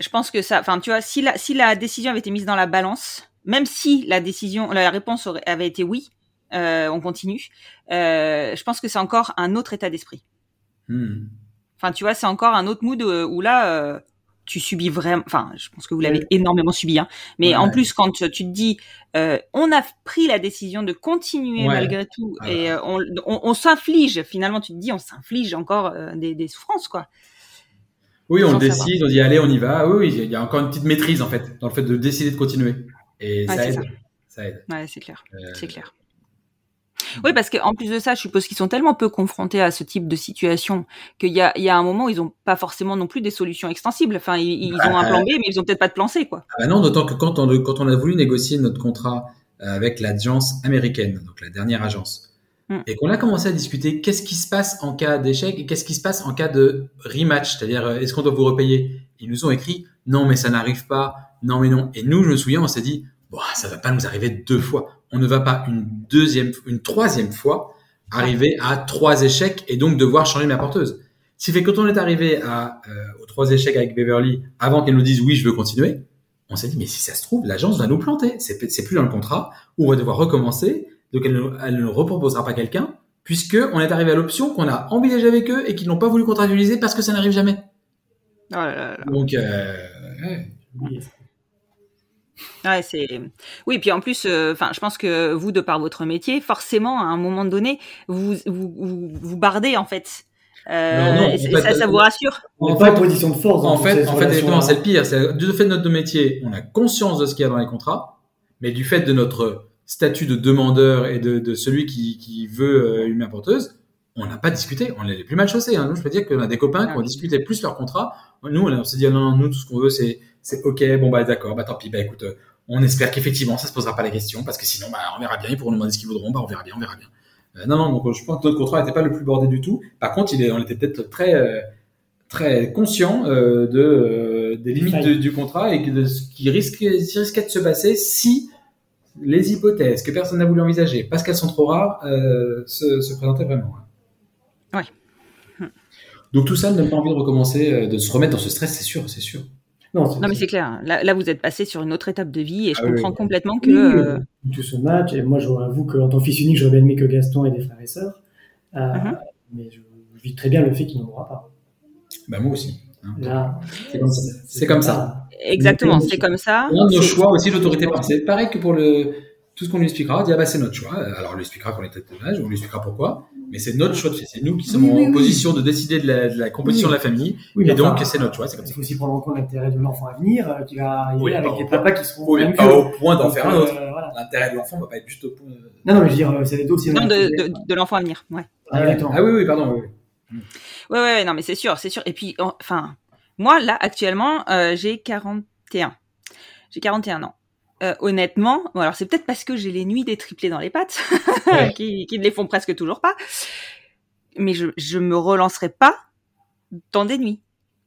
je pense que ça, enfin, tu vois, si la, si la décision avait été mise dans la balance, même si la décision, la réponse aurait- avait été oui, euh, on continue, euh, je pense que c'est encore un autre état d'esprit. Hmm. Enfin, tu vois, c'est encore un autre mood où là, euh, tu subis vraiment, enfin, je pense que vous l'avez énormément subi, hein. Mais en plus, quand tu te dis, euh, on a pris la décision de continuer malgré tout, ah et euh, on, on, s'inflige, finalement, tu te dis, on s'inflige encore euh, des, des, souffrances, quoi. Oui, on décide, on dit, allez, on y va. Oui, oui, il y a encore une petite maîtrise, en fait, dans le fait de décider de continuer. Et ça, aide. ça. aide. Ouais, c'est clair. c'est clair. Oui, parce qu'en plus de ça, je suppose qu'ils sont tellement peu confrontés à ce type de situation qu'il y a, il y a un moment, ils n'ont pas forcément non plus des solutions extensibles. Enfin, ils, ont un plan B, mais ils ont peut-être pas de plan C, quoi. Ah bah non, d'autant que quand on, quand on a voulu négocier notre contrat euh, avec l'agence américaine, donc la dernière agence, mm. et qu'on a commencé à discuter qu'est-ce qui se passe en cas d'échec et qu'est-ce qui se passe en cas de rematch, c'est-à-dire euh, est-ce qu'on doit vous repayer? Ils nous ont écrit non, mais ça n'arrive pas, non, mais non. Et nous, je me souviens, on s'est dit bon, ça va pas nous arriver deux fois on ne va pas une deuxième, une troisième fois arriver à trois échecs et donc devoir changer ma porteuse. Ce qui fait que quand on est arrivé à, euh, aux trois échecs avec Beverly, avant qu'elle nous dise oui, je veux continuer, on s'est dit, mais si ça se trouve, l'agence va nous planter. C'est, c'est plus dans le contrat, où on va devoir recommencer, donc elle ne, elle ne reproposera pas quelqu'un, puisque on est arrivé à l'option qu'on a envisagé avec eux et qu'ils n'ont pas voulu contractualiser parce que ça n'arrive jamais. Oh là là donc, euh, Ouais, c'est oui, puis en plus, euh, enfin, je pense que vous, de par votre métier, forcément, à un moment donné, vous vous, vous, bardez en fait. Euh, et ça, ça vous rassure On n'est pas en position de force. En fait, en fait, c'est le pire. C'est du fait de notre métier, on a conscience de ce qu'il y a dans les contrats, mais du fait de notre statut de demandeur et de, de celui qui, qui veut euh, une main porteuse, on n'a pas discuté. On est les plus mal chaussés. Hein. Nous, je peux dire qu'on a des copains qui ont discuté plus leur contrat. Nous, on, s'est dit, non, non, nous, tout ce qu'on veut, c'est c'est ok, bon bah d'accord, bah tant pis, bah écoute, euh, on espère qu'effectivement ça se posera pas la question parce que sinon bah on verra bien, ils pourront nous demander ce qu'ils voudront, bah on verra bien, on verra bien. Euh, non non, donc je pense que notre contrat n'était pas le plus bordé du tout. Par contre, il est, on était peut-être très euh, très conscient de des limites du contrat et de ce qui risquait, risquait de se passer si les hypothèses que personne n'a voulu envisager parce qu'elles sont trop rares se, se présentaient vraiment. Ouais. Donc tout ça ne donne pas envie de recommencer, de se remettre dans ce stress, c'est sûr, c'est sûr. Non, mais c'est clair. Là, vous êtes passé sur une autre étape de vie et je ah comprends complètement que. Euh, tout ce match, et moi, j'avoue qu'en tant que fils unique, j'aurais bien aimé que Gaston ait des frères et sœurs. Euh, mhm. Mais je, vis très bien le fait qu'il n'en aura pas. Bah, moi aussi. Hein. c'est comme ça. Exactement, c'est comme ça. On a nos choix aussi, l'autorité C'est pareil que pour le, tout ce qu'on lui expliquera, on dit ah bah c'est notre choix. Alors on lui expliquera qu'on est tête âge, on lui expliquera pourquoi, mais c'est notre choix de C'est nous qui sommes en position de décider de la, composition de la famille, et donc c'est notre choix. Il faut aussi prendre en compte l'intérêt de l'enfant à venir, euh, qui va arriver avec des papas qui seront oui, pas au point d'en faire un autre. Euh, l'intérêt de l'enfant va pas être juste au point. Non non, mais je veux dire, euh, c'est aussi. Non, de, de, de l'enfant à venir, ouais. Ah, ah oui oui pardon. Oui, oui. Ouais ouais non mais c'est sûr c'est sûr et puis enfin moi là actuellement j'ai 41 j'ai 41 ans euh, honnêtement, alors c'est peut-être parce que j'ai les nuits des triplés dans les pattes, qui, ne les font presque toujours pas, mais je, je me relancerai pas dans des nuits.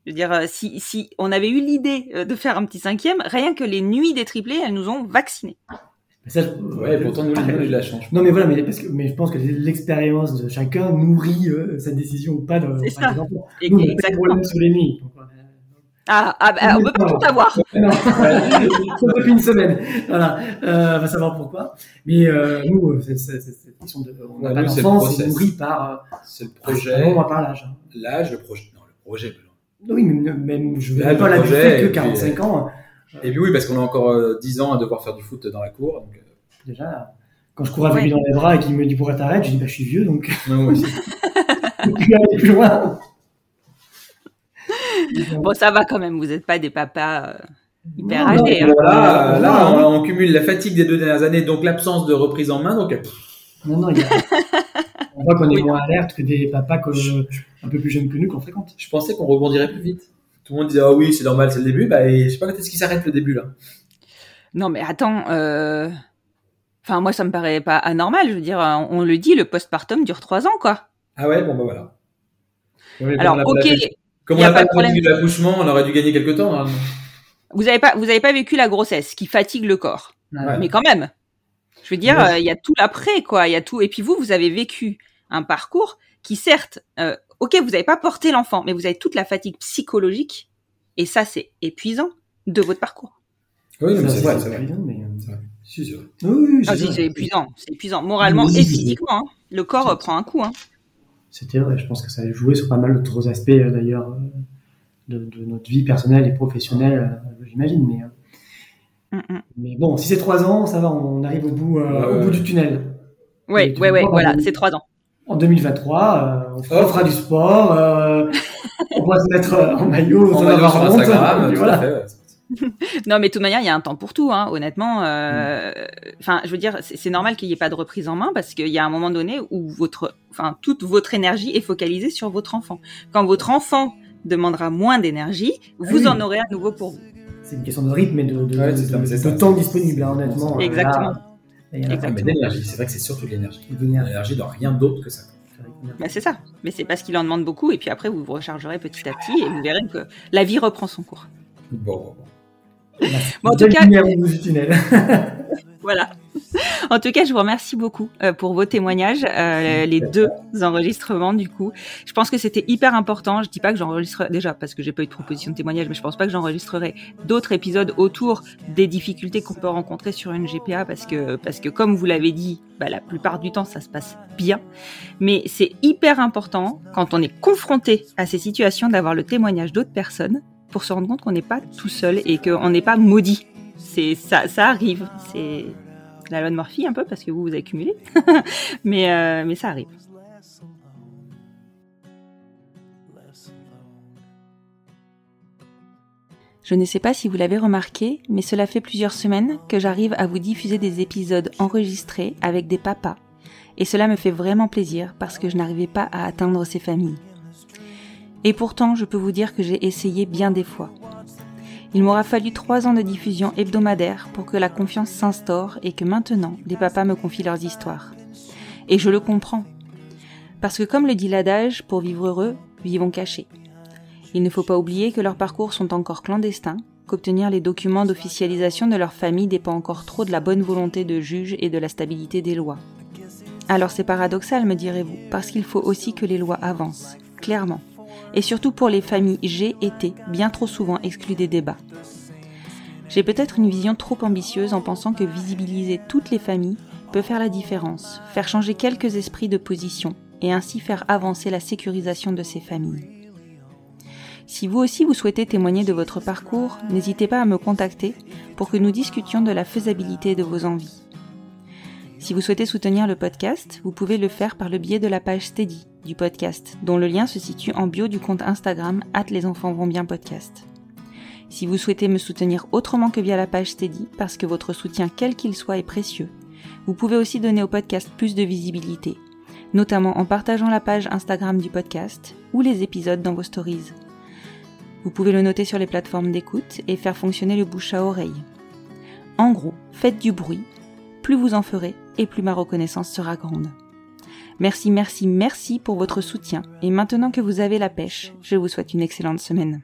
Je veux dire, euh, si, si on avait eu l'idée euh, de faire un petit cinquième, rien que les nuits des triplés, elles nous ont vaccinés. Ça, ouais, pourtant nous, nous la change. Non, mais voilà, mais parce que, mais je pense que l'expérience de chacun nourrit sa décision ou pas. C'est ça. Nous, on a problème sur les nuits. Ah, ah bah, on peut pas tout avoir. Non, depuis une semaine. Voilà, euh, on va savoir pourquoi. Mais euh, nous, euh, c'est, question de, on n'a pas d'enfant, c'est nourri par. C'est le projet. Non, par l'âge. Hein. L'âge, le projet. Non, le projet. Oui, mais même je vais pas la fait que 45 ans. Et puis oui, parce qu'on a encore 10 ans à devoir faire du foot dans la cour. Donc... Déjà, quand je cours avec lui dans les bras et qu'il me dit pourquoi t'arrêtes, je dis bah je suis vieux donc. Non, moi aussi. aller plus loin. Bon, ça va quand même, vous n'êtes pas des papas euh, hyper âgés. Hein. Là, là on, cumule la fatigue des deux dernières années, donc l'absence de reprise en main. Donc... Euh, non, non, il y a... on voit qu'on est moins alerte que des papas un peu plus jeunes que nous qu'on fréquente. Je pensais qu'on rebondirait plus vite. Tout le monde disait, ah oui, c'est normal, c'est le début. Bah, et je sais pas quand est-ce qu'il s'arrête le début, là. Non, mais attends, euh... Enfin, moi, ça me paraît pas anormal. Je veux dire, on, le dit, le postpartum dure trois ans, quoi. Ah ouais, bon, bah voilà. Alors, ok, comme on n'a pas, pas vécu l'accouchement, on aurait dû gagner quelques temps. Hein. Vous n'avez pas, vous avez pas vécu la grossesse qui fatigue le corps, mais quand même. Je veux dire, euh, il y a tout l'après, quoi. Il y a tout. Et puis vous, vous avez vécu un parcours qui, certes, euh, ok, vous n'avez pas porté l'enfant, mais vous avez toute la fatigue psychologique, et ça, c'est épuisant de votre parcours. Oui, c'est vrai, c'est vrai. Mais... C'est vrai. Oui, c'est épuisant, c'est épuisant, moralement et physiquement. Hein. Le corps prend un coup. Hein. C'était vrai, je pense que ça a joué sur pas mal d'autres aspects euh, d'ailleurs. de, de notre vie personnelle et professionnelle, euh, j'imagine. Mais, euh, Mm, mm. mais bon, si c'est trois ans, ça va, on arrive au bout, euh, au bout du tunnel. Ouais, ouais, vois, voilà, c'est trois ans. En 2023, euh, on, fera, on fera du sport, euh, on va se mettre euh, en maillot, En on maillot va sur avoir honte, Instagram, tout voilà. à fait, ouais. Non, mais de toute manière, il y a un temps pour tout, hein, honnêtement. euh, Enfin, je veux dire, c'est normal qu'il n'y ait pas de reprise en main parce qu'il y a un moment donné où votre, enfin, toute votre énergie est focalisée sur votre enfant. Quand votre enfant demandera moins d'énergie, vous oui. en aurez à nouveau pour vous. C'est une question de rythme et de, de, Ouais, de- ça, temps disponible, hein, honnêtement. Exactement. Là, il y a- Exactement. Mais d'énergie, c'est vrai que c'est surtout de l'énergie. l'énergie. L'énergie dans rien d'autre que ça. Bah, c'est ça. Mais c'est parce qu'il en demande beaucoup et puis après vous vous rechargerez petit à petit et vous verrez que la vie reprend son cours. Bon, bon, bon. Bon, en tout cas, tunnel. Voilà. En tout cas, je vous remercie beaucoup euh, pour vos témoignages, euh, les deux enregistrements du coup. Je pense que c'était hyper important. Je dis pas que j'enregistrerai déjà parce que j'ai pas eu de proposition de témoignage, mais je pense pas que j'enregistrerai d'autres épisodes autour des difficultés qu'on peut rencontrer sur une GPA parce que parce que comme vous l'avez dit, bah, la plupart du temps ça se passe bien. Mais c'est hyper important quand on est confronté à ces situations d'avoir le témoignage d'autres personnes pour se rendre compte qu'on n'est pas tout seul et qu'on n'est pas maudit. C'est ça, ça arrive. C'est la loi de Murphy un peu parce que vous vous avez cumulé, mais euh, mais ça arrive. Je ne sais pas si vous l'avez remarqué, mais cela fait plusieurs semaines que j'arrive à vous diffuser des épisodes enregistrés avec des papas. Et cela me fait vraiment plaisir parce que je n'arrivais pas à atteindre ces familles. Et pourtant, je peux vous dire que j'ai essayé bien des fois. Il m'aura fallu trois ans de diffusion hebdomadaire pour que la confiance s'instaure et que maintenant les papas me confient leurs histoires. Et je le comprends. Parce que comme le dit l'adage, pour vivre heureux, vivons cachés. Il ne faut pas oublier que leurs parcours sont encore clandestins, qu'obtenir les documents d'officialisation de leur famille dépend encore trop de la bonne volonté de juges et de la stabilité des lois. Alors c'est paradoxal, me direz-vous, parce qu'il faut aussi que les lois avancent, clairement et surtout pour les familles et T, bien trop souvent exclues des débats. J'ai peut-être une vision trop ambitieuse en pensant que visibiliser toutes les familles peut faire la différence, faire changer quelques esprits de position et ainsi faire avancer la sécurisation de ces familles. Si vous aussi vous souhaitez témoigner de votre parcours, n'hésitez pas à me contacter pour que nous discutions de la faisabilité de vos envies. Si vous souhaitez soutenir le podcast, vous pouvez le faire par le biais de la page Steady du podcast, dont le lien se situe en bio du compte Instagram les enfants vont bien podcast. Si vous souhaitez me soutenir autrement que via la page Steady, parce que votre soutien quel qu'il soit est précieux, vous pouvez aussi donner au podcast plus de visibilité, notamment en partageant la page Instagram du podcast ou les épisodes dans vos stories. Vous pouvez le noter sur les plateformes d'écoute et faire fonctionner le bouche à oreille. En gros, faites du bruit, plus vous en ferez et plus ma reconnaissance sera grande. Merci, merci, merci pour votre soutien. Et maintenant que vous avez la pêche, je vous souhaite une excellente semaine.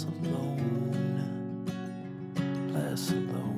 alone, less alone.